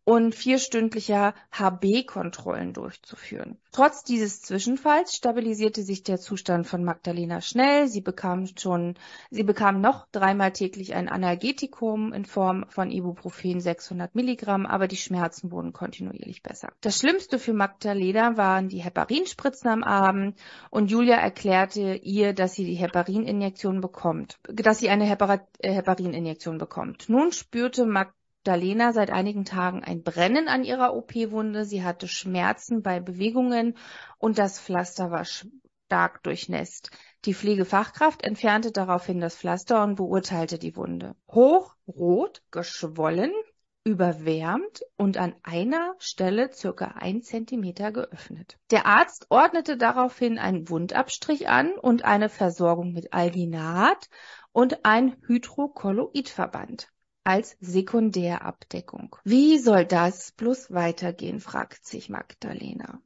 und vierstündlicher HB-Kontrollen durchzuführen. Trotz dieses Zwischenfalls stabilisierte sich der Zustand von Magdalena schnell. Sie bekam schon, sie bekam noch dreimal täglich ein Analgetikum in Form von Ibuprofen 600 Milligramm, aber die Schmerzen wurden kontinuierlich besser. Das Schlimmste für Magdalena waren die Heparinspritzen am Abend und Julia erklärte ihr, dass sie die Heparininjektion bekommt, dass sie eine Heparininjektion bekommt. Nun spürte Magdalena Magdalena seit einigen Tagen ein Brennen an ihrer OP-Wunde. Sie hatte Schmerzen bei Bewegungen und das Pflaster war stark durchnässt. Die Pflegefachkraft entfernte daraufhin das Pflaster und beurteilte die Wunde. Hochrot, geschwollen, überwärmt und an einer Stelle circa ein Zentimeter geöffnet. Der Arzt ordnete daraufhin einen Wundabstrich an und eine Versorgung mit Alginat und ein Hydrokolloidverband als Sekundärabdeckung. Wie soll das bloß weitergehen, fragt sich Magdalena.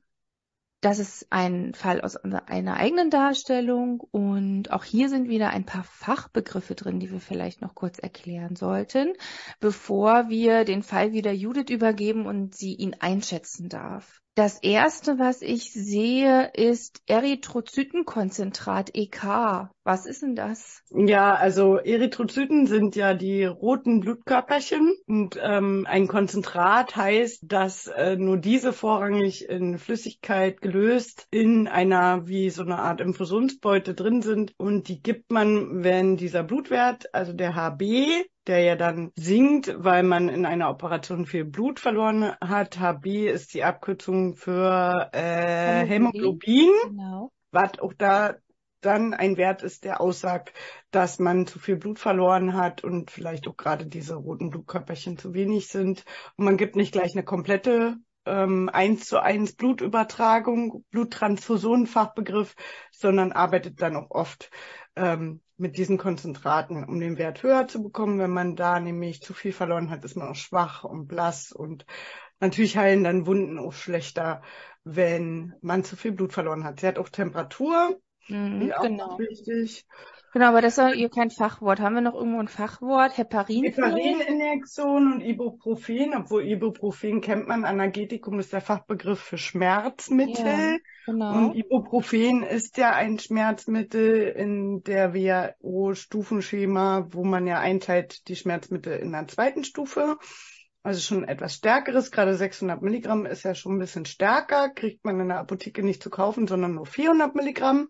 Das ist ein Fall aus einer eigenen Darstellung und auch hier sind wieder ein paar Fachbegriffe drin, die wir vielleicht noch kurz erklären sollten, bevor wir den Fall wieder Judith übergeben und sie ihn einschätzen darf. Das erste, was ich sehe, ist Erythrozytenkonzentrat EK. Was ist denn das? Ja, also Erythrozyten sind ja die roten Blutkörperchen und ähm, ein Konzentrat heißt, dass äh, nur diese vorrangig in Flüssigkeit gelöst in einer wie so eine Art Infusionsbeute drin sind und die gibt man, wenn dieser Blutwert, also der HB, der ja dann sinkt, weil man in einer Operation viel Blut verloren hat. HB ist die Abkürzung für äh, Hämoglobin, genau. was auch da dann ein Wert ist, der aussagt, dass man zu viel Blut verloren hat und vielleicht auch gerade diese roten Blutkörperchen zu wenig sind. Und man gibt nicht gleich eine komplette ähm, eins zu eins Blutübertragung, Bluttransfusion Fachbegriff, sondern arbeitet dann auch oft ähm, mit diesen Konzentraten, um den Wert höher zu bekommen. Wenn man da nämlich zu viel verloren hat, ist man auch schwach und blass und natürlich heilen dann Wunden auch schlechter, wenn man zu viel Blut verloren hat. Sie hat auch Temperatur, Mhm, die auch genau. wichtig. Genau, aber das ist hier kein Fachwort. Haben wir noch irgendwo ein Fachwort? Heparin? Heparininjektion und Ibuprofen, obwohl Ibuprofen kennt man, Analgetikum ist der Fachbegriff für Schmerzmittel. Ja, genau. Und Ibuprofen ist ja ein Schmerzmittel in der WHO-Stufenschema, wo man ja einteilt die Schmerzmittel in der zweiten Stufe. Also schon etwas stärkeres, gerade 600 Milligramm ist ja schon ein bisschen stärker, kriegt man in der Apotheke nicht zu kaufen, sondern nur 400 Milligramm.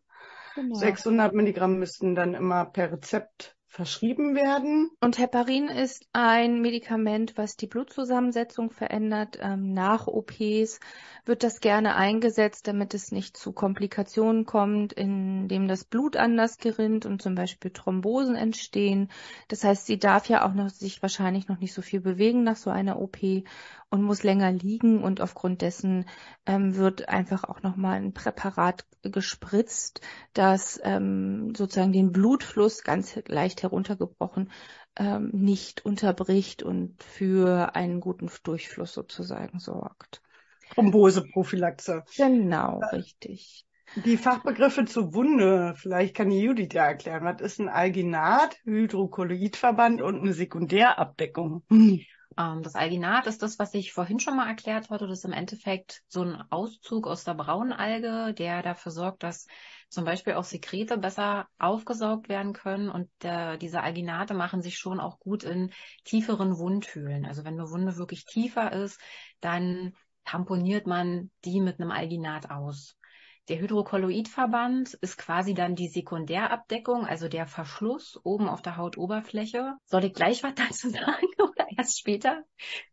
Genau. 600 Milligramm müssten dann immer per Rezept verschrieben werden. Und Heparin ist ein Medikament, was die Blutzusammensetzung verändert. Ähm, nach OPs wird das gerne eingesetzt, damit es nicht zu Komplikationen kommt, indem das Blut anders gerinnt und zum Beispiel Thrombosen entstehen. Das heißt, sie darf ja auch noch sich wahrscheinlich noch nicht so viel bewegen nach so einer OP und muss länger liegen und aufgrund dessen ähm, wird einfach auch nochmal ein Präparat gespritzt, das ähm, sozusagen den Blutfluss ganz leicht heruntergebrochen ähm, nicht unterbricht und für einen guten Durchfluss sozusagen sorgt. Thromboseprophylaxe. Genau, richtig. Die Fachbegriffe zur Wunde, vielleicht kann die Judith ja erklären. Was ist ein Alginat, Hydrokolloidverband und eine Sekundärabdeckung? Hm. Ähm, das Alginat ist das, was ich vorhin schon mal erklärt hatte. Das ist im Endeffekt so ein Auszug aus der Braunalge, der dafür sorgt, dass zum Beispiel auch Sekrete besser aufgesaugt werden können. Und äh, diese Alginate machen sich schon auch gut in tieferen Wundhöhlen. Also wenn eine Wunde wirklich tiefer ist, dann tamponiert man die mit einem Alginat aus. Der Hydrokolloidverband ist quasi dann die Sekundärabdeckung, also der Verschluss oben auf der Hautoberfläche. Soll ich gleich was dazu sagen oder erst später?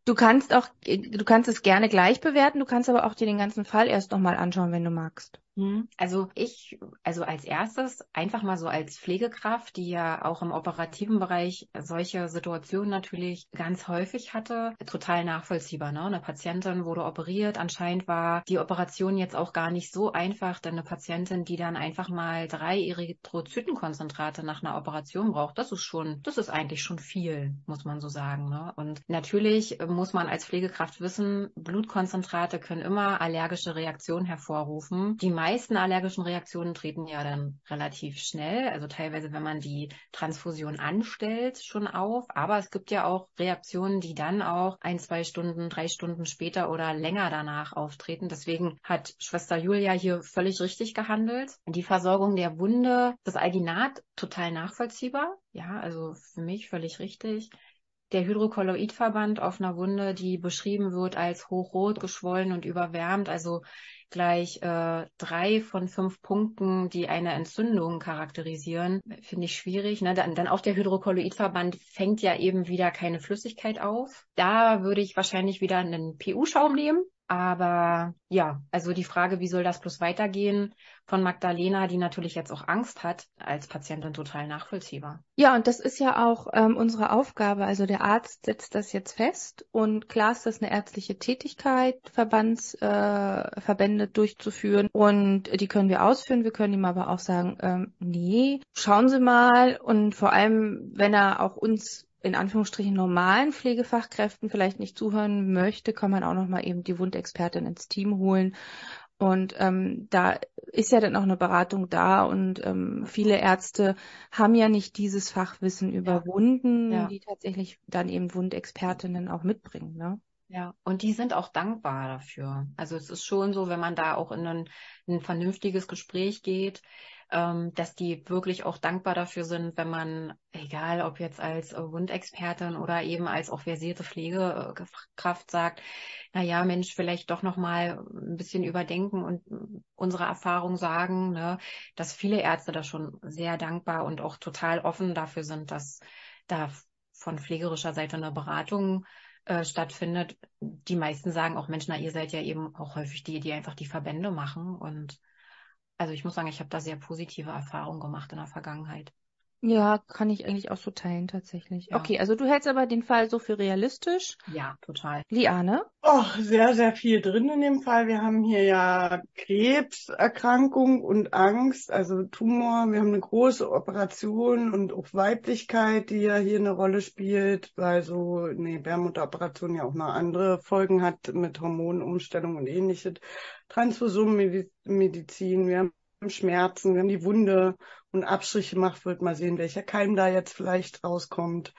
Du kannst auch, du kannst es gerne gleich bewerten, du kannst aber auch dir den ganzen Fall erst nochmal anschauen, wenn du magst. Hm. Also ich, also als erstes einfach mal so als Pflegekraft, die ja auch im operativen Bereich solche Situationen natürlich ganz häufig hatte, total nachvollziehbar. Ne? Eine Patientin wurde operiert, anscheinend war die Operation jetzt auch gar nicht so einfach, denn eine Patientin, die dann einfach mal drei Erythrozytenkonzentrate nach einer Operation braucht, das ist schon, das ist eigentlich schon viel, muss man so sagen. Ne? Und natürlich muss man als Pflegekraft wissen, Blutkonzentrate können immer allergische Reaktionen hervorrufen. Die meisten allergischen Reaktionen treten ja dann relativ schnell, also teilweise, wenn man die Transfusion anstellt, schon auf. Aber es gibt ja auch Reaktionen, die dann auch ein, zwei Stunden, drei Stunden später oder länger danach auftreten. Deswegen hat Schwester Julia hier völlig richtig gehandelt. Die Versorgung der Wunde, das Alginat, total nachvollziehbar. Ja, also für mich völlig richtig der Hydrokolloidverband auf einer Wunde, die beschrieben wird als hochrot, geschwollen und überwärmt, also gleich äh, drei von fünf Punkten, die eine Entzündung charakterisieren, finde ich schwierig. Ne? Dann, dann auch der Hydrokolloidverband fängt ja eben wieder keine Flüssigkeit auf. Da würde ich wahrscheinlich wieder einen PU-Schaum nehmen. Aber ja, also die Frage, wie soll das bloß weitergehen, von Magdalena, die natürlich jetzt auch Angst hat, als Patientin total nachvollziehbar. Ja, und das ist ja auch ähm, unsere Aufgabe. Also der Arzt setzt das jetzt fest und klar ist das eine ärztliche Tätigkeit, Verbandsverbände äh, Verbände durchzuführen und die können wir ausführen. Wir können ihm aber auch sagen, ähm, nee, schauen Sie mal und vor allem, wenn er auch uns in Anführungsstrichen normalen Pflegefachkräften vielleicht nicht zuhören möchte, kann man auch noch mal eben die Wundexpertin ins Team holen. Und ähm, da ist ja dann auch eine Beratung da und ähm, viele Ärzte haben ja nicht dieses Fachwissen über Ja. Wunden, Ja. die tatsächlich dann eben Wundexpertinnen auch mitbringen. Ne? Ja, und die sind auch dankbar dafür. Also es ist schon so, wenn man da auch in ein, ein vernünftiges Gespräch geht, dass die wirklich auch dankbar dafür sind, wenn man, egal ob jetzt als äh, Wundexpertin oder eben als auch versierte Pflegekraft sagt, na ja, Mensch, vielleicht doch noch mal ein bisschen überdenken und unsere Erfahrung sagen, ne, dass viele Ärzte da schon sehr dankbar und auch total offen dafür sind, dass da von pflegerischer Seite eine Beratung äh, stattfindet. Die meisten sagen auch, Mensch, na, ihr seid ja eben auch häufig die, die einfach die Verbände machen und Also ich muss sagen, ich habe da sehr positive Erfahrungen gemacht in der Vergangenheit. Ja, kann ich eigentlich auch so teilen, tatsächlich. Ja. Okay, also du hältst aber den Fall so für realistisch. Ja, total. Liane? Oh, sehr, sehr viel drin in dem Fall. Wir haben hier ja Krebserkrankung und Angst, also Tumor. Wir haben eine große Operation und auch Weiblichkeit, die ja hier eine Rolle spielt, weil so eine Gebärmutteroperation ja auch noch andere Folgen hat mit Hormonumstellung und ähnliches. Transfusionmedizin, wir haben Schmerzen, haben die Wunde und Abstriche gemacht, wird mal sehen, welcher Keim da jetzt vielleicht rauskommt.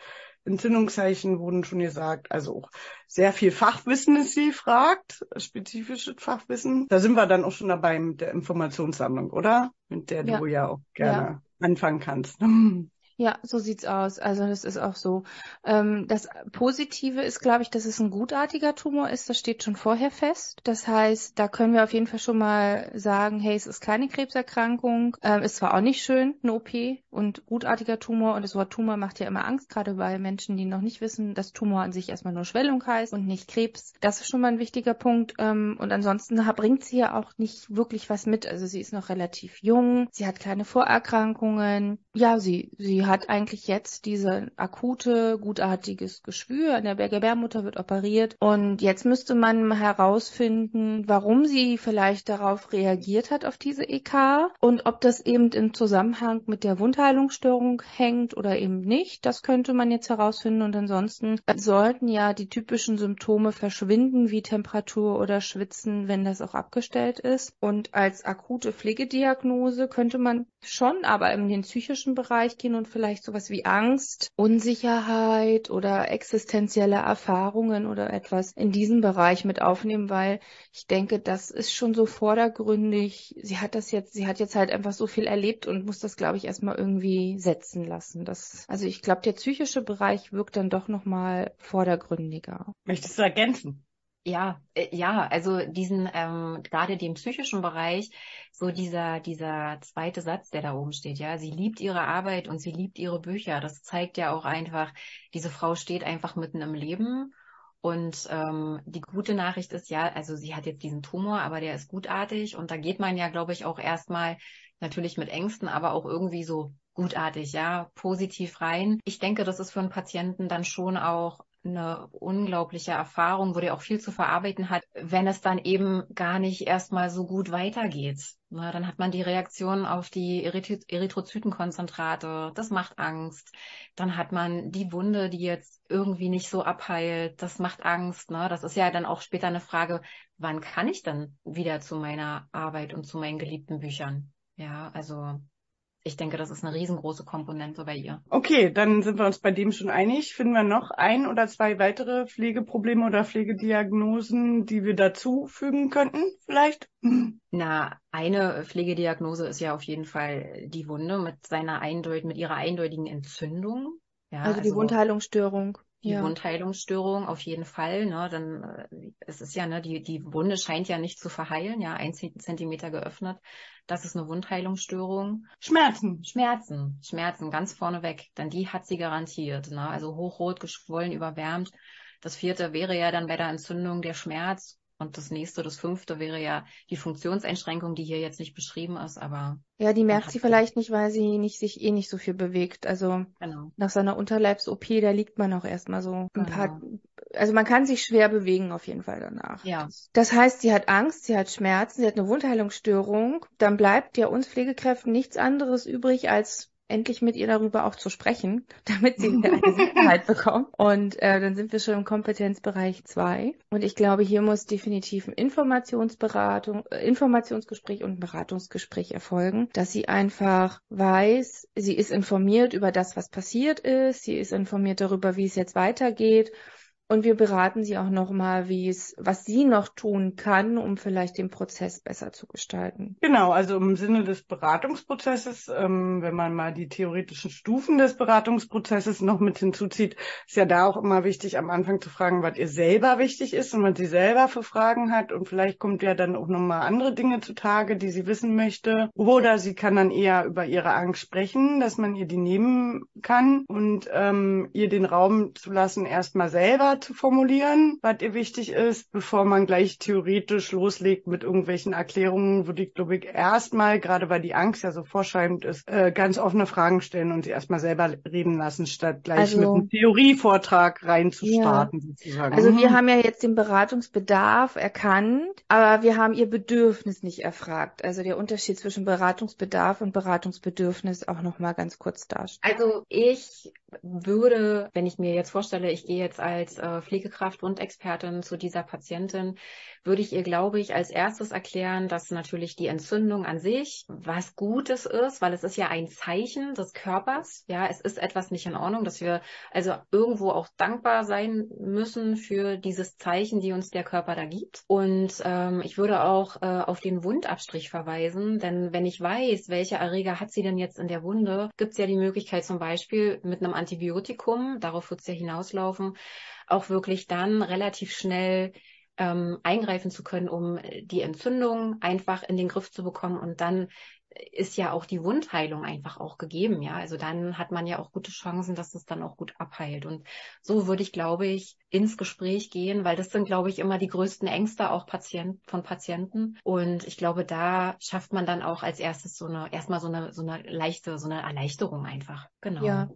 Entzündungszeichen wurden schon gesagt, also auch sehr viel Fachwissen ist sie fragt, spezifisches Fachwissen. Da sind wir dann auch schon dabei mit der Informationssammlung, oder? Mit der Ja. du ja auch gerne anfangen kannst. Ja, so sieht's aus. Also das ist auch so. Ähm, das Positive ist, glaube ich, dass es ein gutartiger Tumor ist. Das steht schon vorher fest. Das heißt, da können wir auf jeden Fall schon mal sagen, hey, es ist keine Krebserkrankung. Ähm, ist zwar auch nicht schön, eine OP und gutartiger Tumor. Und das Wort Tumor macht ja immer Angst, gerade bei Menschen, die noch nicht wissen, dass Tumor an sich erstmal nur Schwellung heißt und nicht Krebs. Das ist schon mal ein wichtiger Punkt. Ähm, und ansonsten bringt sie ja auch nicht wirklich was mit. Also sie ist noch relativ jung. Sie hat kleine Vorerkrankungen. Ja, sie, sie hat eigentlich jetzt diese akute, gutartiges Geschwür. An der Gebärmutter wird operiert. Und jetzt müsste man herausfinden, warum sie vielleicht darauf reagiert hat, auf diese EK. Und ob das eben im Zusammenhang mit der Wundheilungsstörung hängt oder eben nicht. Das könnte man jetzt herausfinden. Und ansonsten sollten ja die typischen Symptome verschwinden, wie Temperatur oder Schwitzen, wenn das auch abgestellt ist. Und als akute Pflegediagnose könnte man schon aber in den psychischen Bereich gehen und vielleicht sowas wie Angst, Unsicherheit oder existenzielle Erfahrungen oder etwas in diesem Bereich mit aufnehmen, weil ich denke, das ist schon so vordergründig. Sie hat das jetzt, sie hat jetzt halt einfach so viel erlebt und muss das, glaube ich, erstmal irgendwie setzen lassen. Das, also ich glaube, der psychische Bereich wirkt dann doch nochmal vordergründiger. Möchtest du ergänzen? Ja, äh, ja, also diesen, ähm, gerade den psychischen Bereich, so dieser, dieser zweite Satz, der da oben steht, ja, sie liebt ihre Arbeit und sie liebt ihre Bücher. Das zeigt ja auch einfach, diese Frau steht einfach mitten im Leben. Und ähm, die gute Nachricht ist ja, also sie hat jetzt diesen Tumor, aber der ist gutartig und da geht man ja, glaube ich, auch erstmal natürlich mit Ängsten, aber auch irgendwie so gutartig, ja, positiv rein. Ich denke, das ist für einen Patienten dann schon auch eine unglaubliche Erfahrung, wo der auch viel zu verarbeiten hat, wenn es dann eben gar nicht erstmal so gut weitergeht. Na, dann hat man die Reaktion auf die Eryth Erythrozytenkonzentrate, das macht Angst. Dann hat man die Wunde, die jetzt irgendwie nicht so abheilt, das macht Angst. Ne? Das ist ja dann auch später eine Frage, wann kann ich dann wieder zu meiner Arbeit und zu meinen geliebten Büchern? Ja, also ich denke, das ist eine riesengroße Komponente bei ihr. Okay, dann sind wir uns bei dem schon einig. Finden wir noch ein oder zwei weitere Pflegeprobleme oder Pflegediagnosen, die wir dazufügen könnten, vielleicht? Na, eine Pflegediagnose ist ja auf jeden Fall die Wunde mit seiner eindeut mit ihrer eindeutigen Entzündung. Ja, also die Wundheilungsstörung. Die Ja. Wundheilungsstörung auf jeden Fall. Ne, dann äh, es ist ja ne, die die Wunde scheint ja nicht zu verheilen. Ja, ein Zentimeter geöffnet. Das ist eine Wundheilungsstörung. Schmerzen. Schmerzen, Schmerzen ganz vorneweg, denn die hat sie garantiert. Ne? Also hochrot, geschwollen, überwärmt. Das vierte wäre ja dann bei der Entzündung der Schmerz. Und das nächste, das fünfte wäre ja die Funktionseinschränkung, die hier jetzt nicht beschrieben ist, aber Ja, die merkt sie vielleicht nicht, weil sie nicht sich eh nicht so viel bewegt. Also genau. nach seiner Unterleibs-OP, da liegt man auch erstmal so ein paar, Genau. also man kann sich schwer bewegen auf jeden Fall danach. Ja. Das heißt, sie hat Angst, sie hat Schmerzen, sie hat eine Wundheilungsstörung. Dann bleibt ja uns Pflegekräften nichts anderes übrig, als endlich mit ihr darüber auch zu sprechen, damit sie eine Sicherheit bekommt. Und äh, dann sind wir schon im Kompetenzbereich 2. Und ich glaube, hier muss definitiv ein Informationsberatung, äh, Informationsgespräch und ein Beratungsgespräch erfolgen, dass sie einfach weiß, sie ist informiert über das, was passiert ist, sie ist informiert darüber, wie es jetzt weitergeht. Und wir beraten sie auch nochmal, wie es, was sie noch tun kann, um vielleicht den Prozess besser zu gestalten. Genau, also im Sinne des Beratungsprozesses, ähm, wenn man mal die theoretischen Stufen des Beratungsprozesses noch mit hinzuzieht, ist ja da auch immer wichtig, am Anfang zu fragen, was ihr selber wichtig ist und was sie selber für Fragen hat. Und vielleicht kommt ja dann auch nochmal andere Dinge zutage, die sie wissen möchte. Oder sie kann dann eher über ihre Angst sprechen, dass man ihr die nehmen kann und ähm, ihr den Raum zu lassen, erstmal selber zu formulieren, was ihr wichtig ist, bevor man gleich theoretisch loslegt mit irgendwelchen Erklärungen, würde ich, glaube ich, erstmal, gerade weil die Angst ja so vorschreibend ist, äh, ganz offene Fragen stellen und sie erstmal selber reden lassen, statt gleich also, mit einem Theorievortrag reinzustarten, ja. sozusagen. Also wir haben ja jetzt den Beratungsbedarf erkannt, aber wir haben ihr Bedürfnis nicht erfragt. Also der Unterschied zwischen Beratungsbedarf und Beratungsbedürfnis auch nochmal ganz kurz darstellen. Also ich würde, wenn ich mir jetzt vorstelle, ich gehe jetzt als äh, Pflegekraft und Expertin zu dieser Patientin, würde ich ihr, glaube ich, als erstes erklären, dass natürlich die Entzündung an sich was Gutes ist, weil es ist ja ein Zeichen des Körpers. Ja, es ist etwas nicht in Ordnung, dass wir also irgendwo auch dankbar sein müssen für dieses Zeichen, die uns der Körper da gibt. Und ähm, ich würde auch äh, auf den Wundabstrich verweisen, denn wenn ich weiß, welche Erreger hat sie denn jetzt in der Wunde, gibt es ja die Möglichkeit zum Beispiel mit einem Antibiotikum, darauf wird es ja hinauslaufen, auch wirklich dann relativ schnell ähm, eingreifen zu können, um die Entzündung einfach in den Griff zu bekommen und dann ist ja auch die Wundheilung einfach auch gegeben, ja. Also dann hat man ja auch gute Chancen, dass es dann auch gut abheilt. Und so würde ich, glaube ich, ins Gespräch gehen, weil das sind, glaube ich, immer die größten Ängste auch Patient, von Patienten. Und ich glaube, da schafft man dann auch als erstes so eine, erstmal so eine, so eine leichte, so eine Erleichterung einfach. Genau. Ja.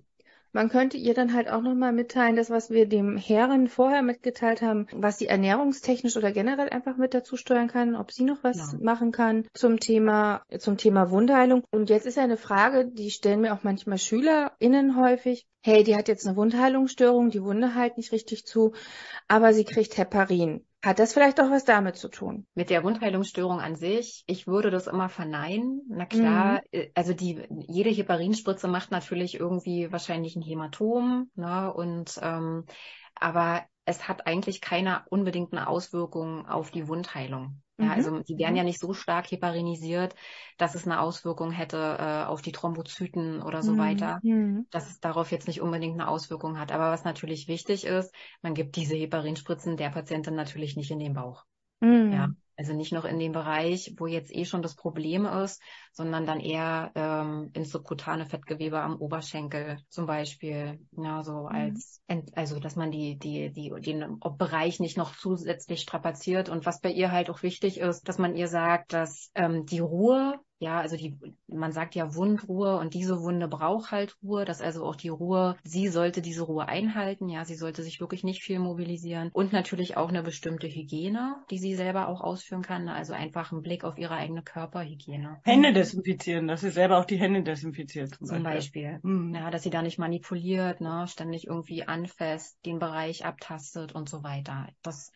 Man könnte ihr dann halt auch nochmal mitteilen, das, was wir dem Herren vorher mitgeteilt haben, was sie ernährungstechnisch oder generell einfach mit dazu steuern kann, ob sie noch was ja. machen kann zum Thema, zum Thema Wundheilung. Und jetzt ist ja eine Frage, die stellen mir auch manchmal SchülerInnen häufig. Hey, die hat jetzt eine Wundheilungsstörung, die Wunde halt nicht richtig zu, aber sie kriegt Heparin. Hat das vielleicht auch was damit zu tun? Mit der Wundheilungsstörung an sich, ich würde das immer verneinen. Na klar, mhm. Äh, also die jede Heparinspritze macht natürlich irgendwie wahrscheinlich ein Hämatom, ne? Und ähm, aber es hat eigentlich keine unbedingten Auswirkungen auf die Wundheilung. Ja, mhm. also die werden ja nicht so stark heparinisiert, dass es eine Auswirkung hätte äh, auf die Thrombozyten oder so mhm. weiter, mhm. dass es darauf jetzt nicht unbedingt eine Auswirkung hat. Aber was natürlich wichtig ist, man gibt diese Heparinspritzen der Patientin natürlich nicht in den Bauch. Mhm. Ja, also nicht noch in dem Bereich, wo jetzt eh schon das Problem ist, sondern dann eher ähm, ins subkutane Fettgewebe am Oberschenkel zum Beispiel. Ja, so mhm. als, also dass man die, die, die, den Bereich nicht noch zusätzlich strapaziert. Und was bei ihr halt auch wichtig ist, dass man ihr sagt, dass ähm, die Ruhe ja, also die, man sagt ja Wundruhe und diese Wunde braucht halt Ruhe, dass also auch die Ruhe, sie sollte diese Ruhe einhalten, ja, sie sollte sich wirklich nicht viel mobilisieren und natürlich auch eine bestimmte Hygiene, die sie selber auch ausführen kann, also einfach ein Blick auf ihre eigene Körperhygiene. Hände desinfizieren, dass sie selber auch die Hände desinfiziert zum, zum Beispiel. Beispiel. Mhm. Ja, dass sie da nicht manipuliert, ne, ständig irgendwie anfasst, den Bereich abtastet und so weiter. Das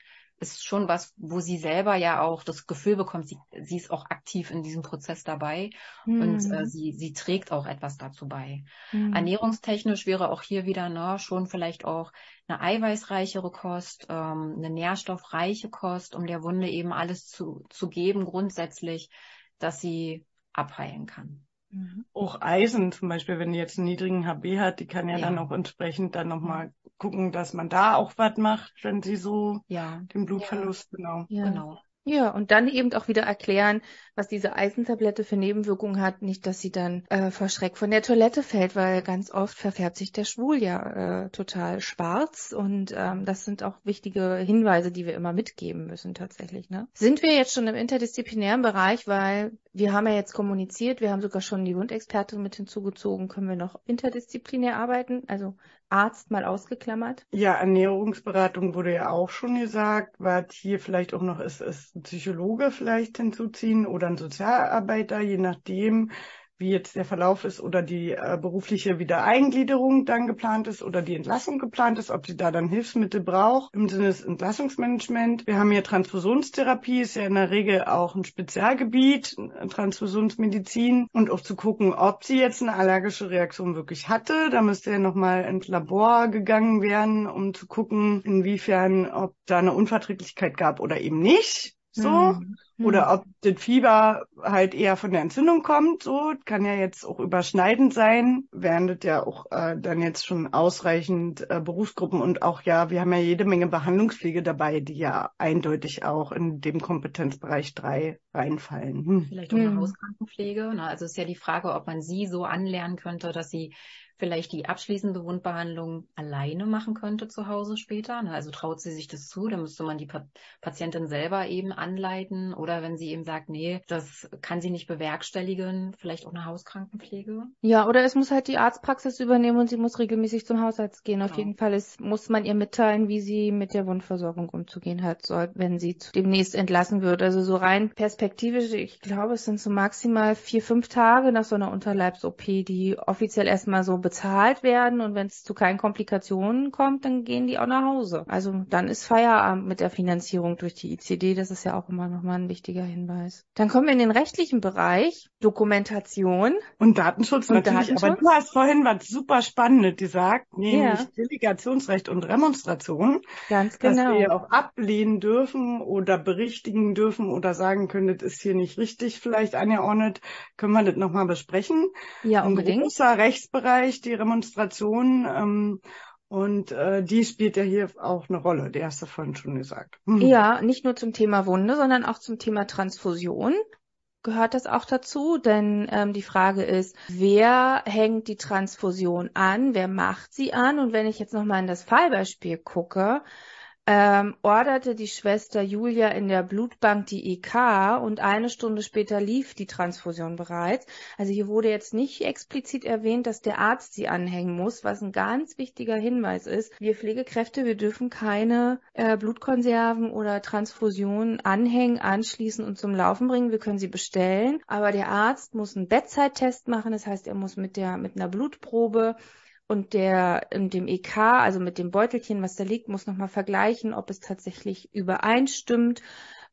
ist schon was, wo sie selber ja auch das Gefühl bekommt, sie, sie ist auch aktiv in diesem Prozess dabei mhm. und äh, sie, sie trägt auch etwas dazu bei. Mhm. Ernährungstechnisch wäre auch hier wieder ne, schon vielleicht auch eine eiweißreichere Kost, ähm, eine nährstoffreiche Kost, um der Wunde eben alles zu, zu geben, grundsätzlich, dass sie abheilen kann. Mhm. Auch Eisen zum Beispiel, wenn die jetzt einen niedrigen HB hat, die kann ja, ja. dann auch entsprechend dann nochmal gucken, dass man da auch was macht, wenn sie so ja. den Blutverlust, ja. genau. Ja. genau. Ja, und dann eben auch wieder erklären, was diese Eisentablette für Nebenwirkungen hat. Nicht, dass sie dann äh, vor Schreck von der Toilette fällt, weil ganz oft verfärbt sich der Schwul ja äh, total schwarz. Und ähm, das sind auch wichtige Hinweise, die wir immer mitgeben müssen tatsächlich. Ne? Sind wir jetzt schon im interdisziplinären Bereich, weil wir haben ja jetzt kommuniziert, wir haben sogar schon die Wundexpertin mit hinzugezogen, können wir noch interdisziplinär arbeiten, also Arzt mal ausgeklammert? Ja, Ernährungsberatung wurde ja auch schon gesagt. Was hier vielleicht auch noch ist, ist ein Psychologe vielleicht hinzuziehen oder ein Sozialarbeiter, je nachdem, wie jetzt der Verlauf ist oder die äh, berufliche Wiedereingliederung dann geplant ist oder die Entlassung geplant ist, ob sie da dann Hilfsmittel braucht im Sinne des Entlassungsmanagement. Wir haben hier Transfusionstherapie, ist ja in der Regel auch ein Spezialgebiet, Transfusionsmedizin und auch zu gucken, ob sie jetzt eine allergische Reaktion wirklich hatte. Da müsste ja nochmal ins Labor gegangen werden, um zu gucken, inwiefern, ob da eine Unverträglichkeit gab oder eben nicht. So. Mhm. oder ob das Fieber halt eher von der Entzündung kommt, so kann ja jetzt auch überschneidend sein, während das ja auch äh, dann jetzt schon ausreichend äh, Berufsgruppen und auch ja, wir haben ja jede Menge Behandlungspflege dabei, die ja eindeutig auch in dem Kompetenzbereich drei reinfallen. Hm. Vielleicht auch eine hm. Hauskrankenpflege. Ne? Also ist ja die Frage, ob man sie so anlernen könnte, dass sie vielleicht die abschließende Wundbehandlung alleine machen könnte zu Hause später. Ne? Also traut sie sich das zu, dann müsste man die Patientin selber eben anleiten. Oder wenn sie eben sagt, nee, das kann sie nicht bewerkstelligen, vielleicht auch eine Hauskrankenpflege. Ja, oder es muss halt die Arztpraxis übernehmen und sie muss regelmäßig zum Hausarzt gehen. Auf genau. jeden Fall ist, muss man ihr mitteilen, wie sie mit der Wundversorgung umzugehen hat soll, wenn sie demnächst entlassen wird. Also so rein perspektivisch, ich glaube, es sind so maximal vier, fünf Tage nach so einer Unterleibs-OP, die offiziell erstmal so bezahlt werden und wenn es zu keinen Komplikationen kommt, dann gehen die auch nach Hause. Also dann ist Feierabend mit der Finanzierung durch die ICD. Das ist ja auch immer nochmal ein wichtiger Hinweis. Dann kommen wir in den rechtlichen Bereich. Dokumentation. Und Datenschutz und natürlich. Datenschutz. Aber du hast vorhin was super Spannendes gesagt, nämlich ja. Delegationsrecht und Remonstration. Ganz genau. Dass wir auch ablehnen dürfen oder berichtigen dürfen oder sagen können, das ist hier nicht richtig vielleicht angeordnet. Können wir das nochmal besprechen? Ja, unbedingt. Ein großer Rechtsbereich Bereich, die Remonstration. Ähm, und äh, die spielt ja hier auch eine Rolle, die du vorhin schon gesagt. Hm. Ja, nicht nur zum Thema Wunde, sondern auch zum Thema Transfusion gehört das auch dazu, denn ähm, die Frage ist, wer hängt die Transfusion an, wer macht sie an? Und wenn ich jetzt nochmal in das Fallbeispiel gucke, ähm, orderte die Schwester Julia in der Blutbank die EK und eine Stunde später lief die Transfusion bereits. Also hier wurde jetzt nicht explizit erwähnt, dass der Arzt sie anhängen muss, was ein ganz wichtiger Hinweis ist. Wir Pflegekräfte, wir dürfen keine äh, Blutkonserven oder Transfusionen anhängen, anschließen und zum Laufen bringen. Wir können sie bestellen, aber der Arzt muss einen Bedside-Test machen. Das heißt, er muss mit der mit einer Blutprobe und der in dem EK, also mit dem Beutelchen, was da liegt, muss nochmal vergleichen, ob es tatsächlich übereinstimmt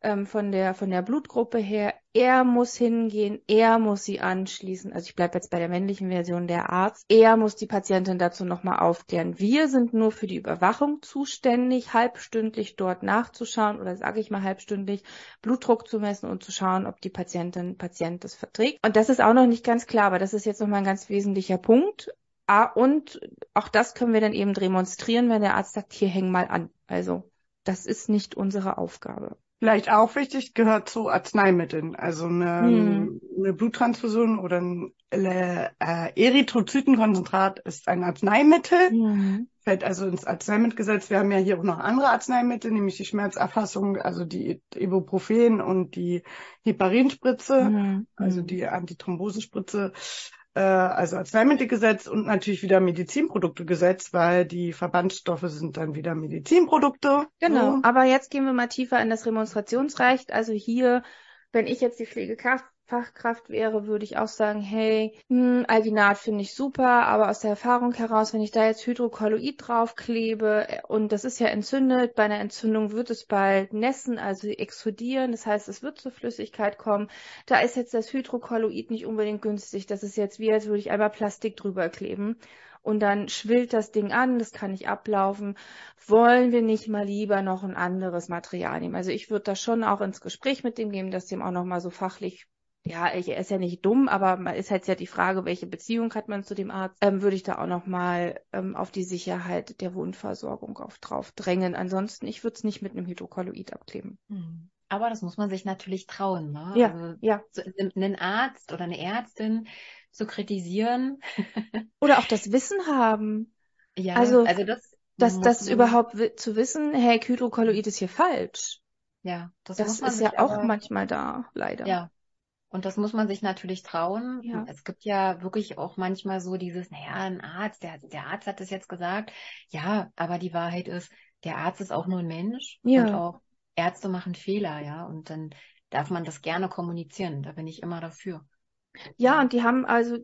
ähm, von der von der Blutgruppe her. Er muss hingehen, er muss sie anschließen. Also ich bleibe jetzt bei der männlichen Version der Arzt. Er muss die Patientin dazu nochmal aufklären. Wir sind nur für die Überwachung zuständig, halbstündlich dort nachzuschauen oder sage ich mal halbstündlich Blutdruck zu messen und zu schauen, ob die Patientin Patient das verträgt. Und das ist auch noch nicht ganz klar, aber das ist jetzt nochmal ein ganz wesentlicher Punkt. Ah, und auch das können wir dann eben demonstrieren, wenn der Arzt sagt, hier häng mal an. Also das ist nicht unsere Aufgabe. Vielleicht auch wichtig, gehört zu Arzneimitteln. Also eine, hm. eine Bluttransfusion oder ein äh, Erythrozytenkonzentrat ist ein Arzneimittel. Hm. Fällt also ins Arzneimittelgesetz. Wir haben ja hier auch noch andere Arzneimittel, nämlich die Schmerzerfassung, also die Ibuprofen und die Heparinspritze, hm. also die Antithrombosespritze äh, also Arzneimittelgesetz und natürlich wieder Medizinproduktegesetz, weil die Verbandsstoffe sind dann wieder Medizinprodukte. Genau, so. aber jetzt gehen wir mal tiefer in das Remonstrationsrecht. Also hier, wenn ich jetzt die Pflegekraft Fachkraft wäre, würde ich auch sagen, hey, hm, Alginat finde ich super, aber aus der Erfahrung heraus, wenn ich da jetzt Hydrokolloid draufklebe äh, und das ist ja entzündet, bei einer Entzündung wird es bald nässen, also explodieren, das heißt, es wird zur Flüssigkeit kommen. Da ist jetzt das Hydrokolloid nicht unbedingt günstig. Das ist jetzt wie, als würde ich einmal Plastik drüber kleben und dann schwillt das Ding an, das kann nicht ablaufen. Wollen wir nicht mal lieber noch ein anderes Material nehmen? Also ich würde da schon auch ins Gespräch mit dem geben, dass dem auch nochmal so fachlich ja, er ist ja nicht dumm, aber man ist halt ja die Frage, welche Beziehung hat man zu dem Arzt, ähm, würde ich da auch nochmal ähm, auf die Sicherheit der Wundversorgung auf, drauf drängen. Ansonsten, ich würde es nicht mit einem Hydrokolloid abkleben. Hm. Aber das muss man sich natürlich trauen, ne? Ja, also, ja. So, einen Arzt oder eine Ärztin zu kritisieren. oder auch das Wissen haben. Ja, also, also das, das, das überhaupt zu wissen, hey, Hydrokolloid ist hier falsch. Ja, das, das ist ja auch manchmal da, leider. Ja, und das muss man sich natürlich trauen. Ja. Es gibt ja wirklich auch manchmal so dieses, naja, ein Arzt, der, der Arzt hat es jetzt gesagt. Ja, aber die Wahrheit ist, der Arzt ist auch nur ein Mensch. Ja. Und auch Ärzte machen Fehler, ja. Und dann darf man das gerne kommunizieren. Da bin ich immer dafür. Ja, und die haben also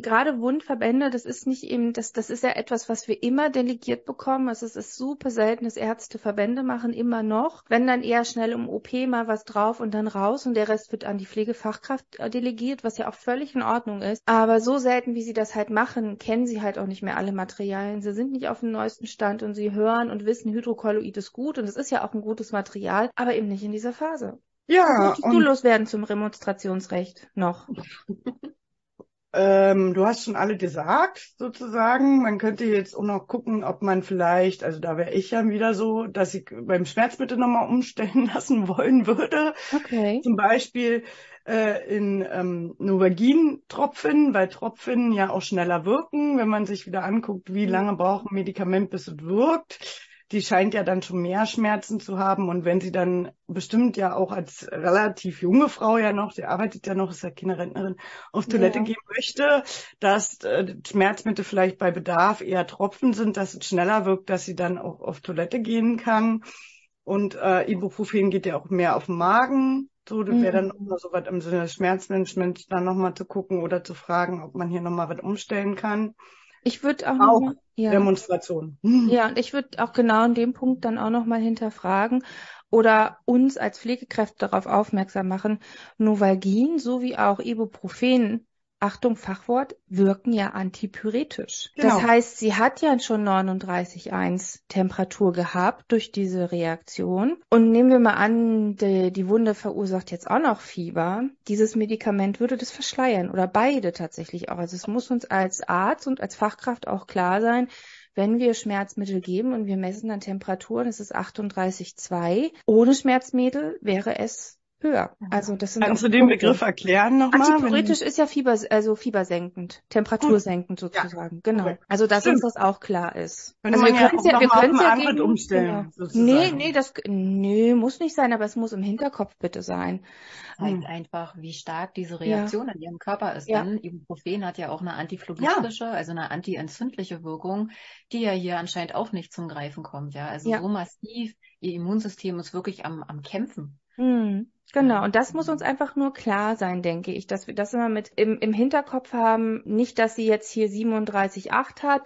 gerade Wundverbände, das ist nicht eben, das, das ist ja etwas, was wir immer delegiert bekommen. Also es ist super selten, dass Ärzte Verbände machen, immer noch. Wenn dann eher schnell im OP mal was drauf und dann raus und der Rest wird an die Pflegefachkraft äh, delegiert, was ja auch völlig in Ordnung ist. Aber so selten, wie sie das halt machen, kennen sie halt auch nicht mehr alle Materialien. Sie sind nicht auf dem neuesten Stand und sie hören und wissen, Hydrokolloid ist gut und es ist ja auch ein gutes Material, aber eben nicht in dieser Phase. Ja, Was du loswerden zum Remonstrationsrecht noch? ähm, du hast schon alle gesagt, sozusagen. Man könnte jetzt auch noch gucken, ob man vielleicht, also da wäre ich ja wieder so, dass ich beim Schmerzmittel nochmal umstellen lassen wollen würde. Okay. Zum Beispiel äh, in ähm, Novalgin-Tropfen, weil Tropfen ja auch schneller wirken, wenn man sich wieder anguckt, wie lange braucht ein Medikament, bis es wirkt. Die scheint ja dann schon mehr Schmerzen zu haben und wenn sie dann bestimmt ja auch als relativ junge Frau ja noch, sie arbeitet ja noch, ist ja Kinderrentnerin, auf Toilette Ja. gehen möchte, dass äh, Schmerzmittel vielleicht bei Bedarf eher Tropfen sind, dass es schneller wirkt, dass sie dann auch auf Toilette gehen kann. Und äh, Ibuprofen geht ja auch mehr auf den Magen. So, das wäre dann auch Mhm. mal so was im Sinne des Schmerzmanagements, dann nochmal zu gucken oder zu fragen, ob man hier nochmal was umstellen kann. Ich würde auch Auch noch, ja. Demonstration. Hm. Ja, und ich würde auch genau in dem Punkt dann auch nochmal hinterfragen oder uns als Pflegekräfte darauf aufmerksam machen, Novalgin sowie auch Ibuprofen, Achtung, Fachwort, wirken ja antipyretisch. Das Genau. heißt, sie hat ja schon 39,1 Temperatur gehabt durch diese Reaktion. Und nehmen wir mal an, die, die Wunde verursacht jetzt auch noch Fieber. Dieses Medikament würde das verschleiern oder beide tatsächlich auch. Also es muss uns als Arzt und als Fachkraft auch klar sein, wenn wir Schmerzmittel geben und wir messen dann Temperaturen, es ist 38,2. Ohne Schmerzmittel wäre es höher. Also das sind Kannst auch du den Punkte. Begriff erklären nochmal? Antipyretisch ist ja Fieber, also fiebersenkend, temperatursenkend sozusagen. Genau. korrekt. Also dass Stimmt. uns das auch klar ist. Könnte also wir ja können auch ja, wir können ja gegen, umstellen, genau. sozusagen. Nee, nee, das, nee, muss nicht sein, aber es muss im Hinterkopf bitte sein. zeigt Hm. einfach, wie stark diese Reaktion in ihrem Körper ist. Ja. Denn Ibuprofen hat ja auch eine antiphlogistische, also eine antientzündliche Wirkung, die ja hier anscheinend auch nicht zum Greifen kommt. Ja, also Ja. so massiv, ihr Immunsystem ist wirklich am, am Kämpfen. Hm, genau, und das muss uns einfach nur klar sein, denke ich, dass wir das immer mit im, im Hinterkopf haben. Nicht, dass sie jetzt hier 37,8 hat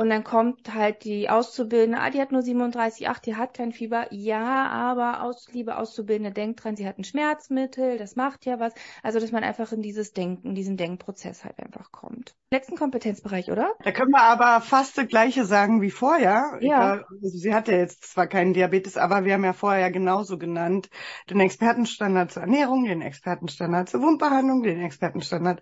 und dann kommt halt die Auszubildende, ah, die hat nur 37,8, die hat kein Fieber. Ja, aber aus, liebe Auszubildende, denkt dran, sie hat ein Schmerzmittel, das macht ja was. Also, dass man einfach in dieses Denken, diesen Denkprozess halt einfach kommt. Letzten Kompetenzbereich, oder? Da können wir aber fast das Gleiche sagen wie vorher. Ja. Egal, Also sie hat ja jetzt zwar keinen Diabetes, aber wir haben ja vorher ja genauso genannt den Expertenstandard zur Ernährung, den Expertenstandard zur Wundbehandlung, den Expertenstandard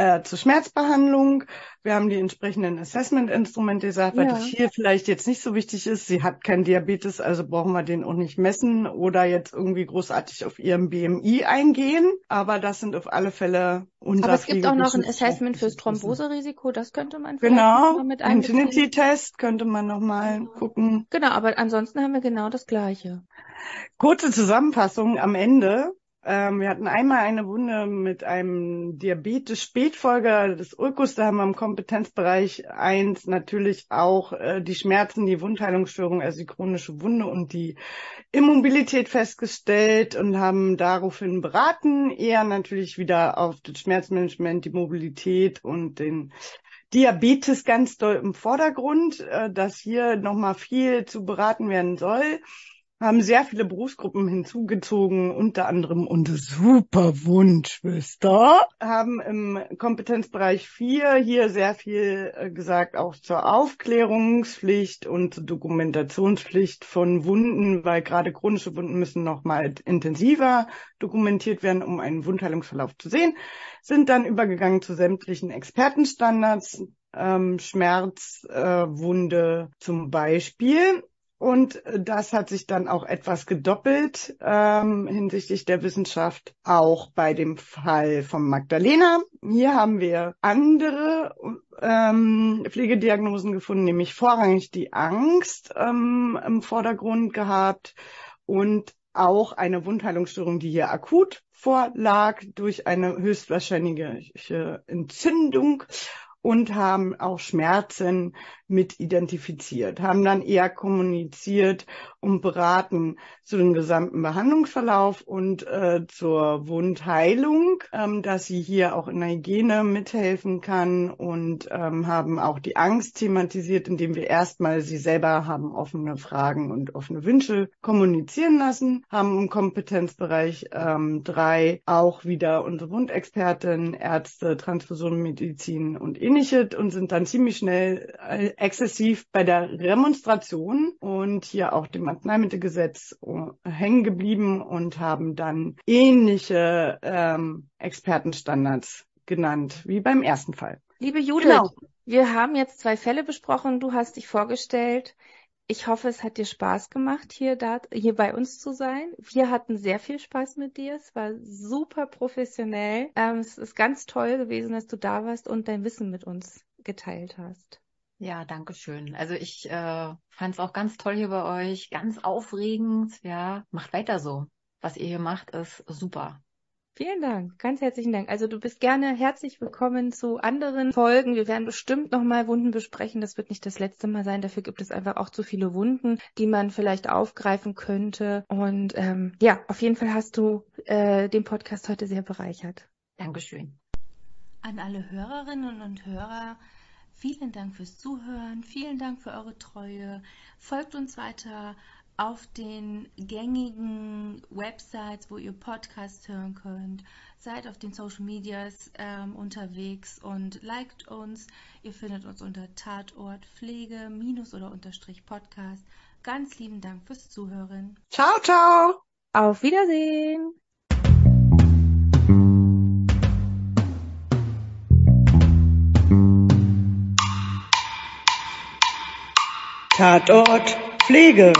äh, zur Schmerzbehandlung. Wir haben die entsprechenden Assessment-Instrumente gesagt, weil Ja. das hier vielleicht jetzt nicht so wichtig ist. Sie hat keinen Diabetes, also brauchen wir den auch nicht messen oder jetzt irgendwie großartig auf ihrem BMI eingehen. Aber das sind auf alle Fälle unser Aber es gibt auch noch ein Assessment fürs. Thrombose-Risiko, das könnte man vielleicht Genau, mal mit einbeziehen. Infinity-Test könnte man nochmal Genau. gucken. Genau, aber ansonsten haben wir genau das Gleiche. Kurze Zusammenfassung am Ende. Ähm, wir hatten einmal eine Wunde mit einem Diabetes-Spätfolger des Ulkus. Da haben wir im Kompetenzbereich eins natürlich auch äh, die Schmerzen, die Wundheilungsstörung, also die chronische Wunde und die Immobilität festgestellt und haben daraufhin beraten. Eher natürlich wieder auf das Schmerzmanagement, die Mobilität und den Diabetes ganz doll im Vordergrund, äh, dass hier nochmal viel zu beraten werden soll. Haben sehr viele Berufsgruppen hinzugezogen, unter anderem unsere Superwundschwester, haben im Kompetenzbereich 4 hier sehr viel äh, gesagt, auch zur Aufklärungspflicht und zur Dokumentationspflicht von Wunden, weil gerade chronische Wunden müssen nochmal intensiver dokumentiert werden, um einen Wundheilungsverlauf zu sehen, sind dann übergegangen zu sämtlichen Expertenstandards, ähm, Schmerzwunde äh, zum Beispiel. Und das hat sich dann auch etwas gedoppelt ähm, hinsichtlich der Wissenschaft, auch bei dem Fall von Magdalena. Hier haben wir andere ähm, Pflegediagnosen gefunden, nämlich vorrangig die Angst ähm, im Vordergrund gehabt und auch eine Wundheilungsstörung, die hier akut vorlag durch eine höchstwahrscheinliche Entzündung und haben auch Schmerzen mit identifiziert, haben dann eher kommuniziert und beraten zu dem gesamten Behandlungsverlauf und äh, zur Wundheilung, ähm, dass sie hier auch in der Hygiene mithelfen kann und ähm, haben auch die Angst thematisiert, indem wir erstmal sie selber haben offene Fragen und offene Wünsche kommunizieren lassen, haben im Kompetenzbereich ähm, drei auch wieder unsere Wundexpertin, Ärzte, Transfusionmedizin und ähnliches und sind dann ziemlich schnell äh, exzessiv bei der Remonstration und hier auch dem Arzneimittelgesetz äh, hängen geblieben und haben dann ähnliche ähm, Expertenstandards genannt wie beim ersten Fall. Liebe Judith, genau. wir haben jetzt zwei Fälle besprochen. Du hast dich vorgestellt. Ich hoffe, es hat dir Spaß gemacht, hier, da, hier bei uns zu sein. Wir hatten sehr viel Spaß mit dir. Es war super professionell. Ähm, es ist ganz toll gewesen, dass du da warst und dein Wissen mit uns geteilt hast. Ja, danke schön. Also ich äh, fand es auch ganz toll hier bei euch, ganz aufregend. Ja, macht weiter so. Was ihr hier macht, ist super. Vielen Dank, ganz herzlichen Dank. Also du bist gerne herzlich willkommen zu anderen Folgen. Wir werden bestimmt nochmal Wunden besprechen. Das wird nicht das letzte Mal sein. Dafür gibt es einfach auch zu viele Wunden, die man vielleicht aufgreifen könnte. Und ähm, ja, auf jeden Fall hast du äh, den Podcast heute sehr bereichert. Dankeschön. An alle Hörerinnen und Hörer, vielen Dank fürs Zuhören. Vielen Dank für eure Treue. Folgt uns weiter auf den gängigen Websites, wo ihr Podcasts hören könnt. Seid auf den Social Medias ähm, unterwegs und liked uns. Ihr findet uns unter Tatort Pflege minus oder unterstrich Podcast. Ganz lieben Dank fürs Zuhören. Ciao, ciao. Auf Wiedersehen. Tatort Pflege.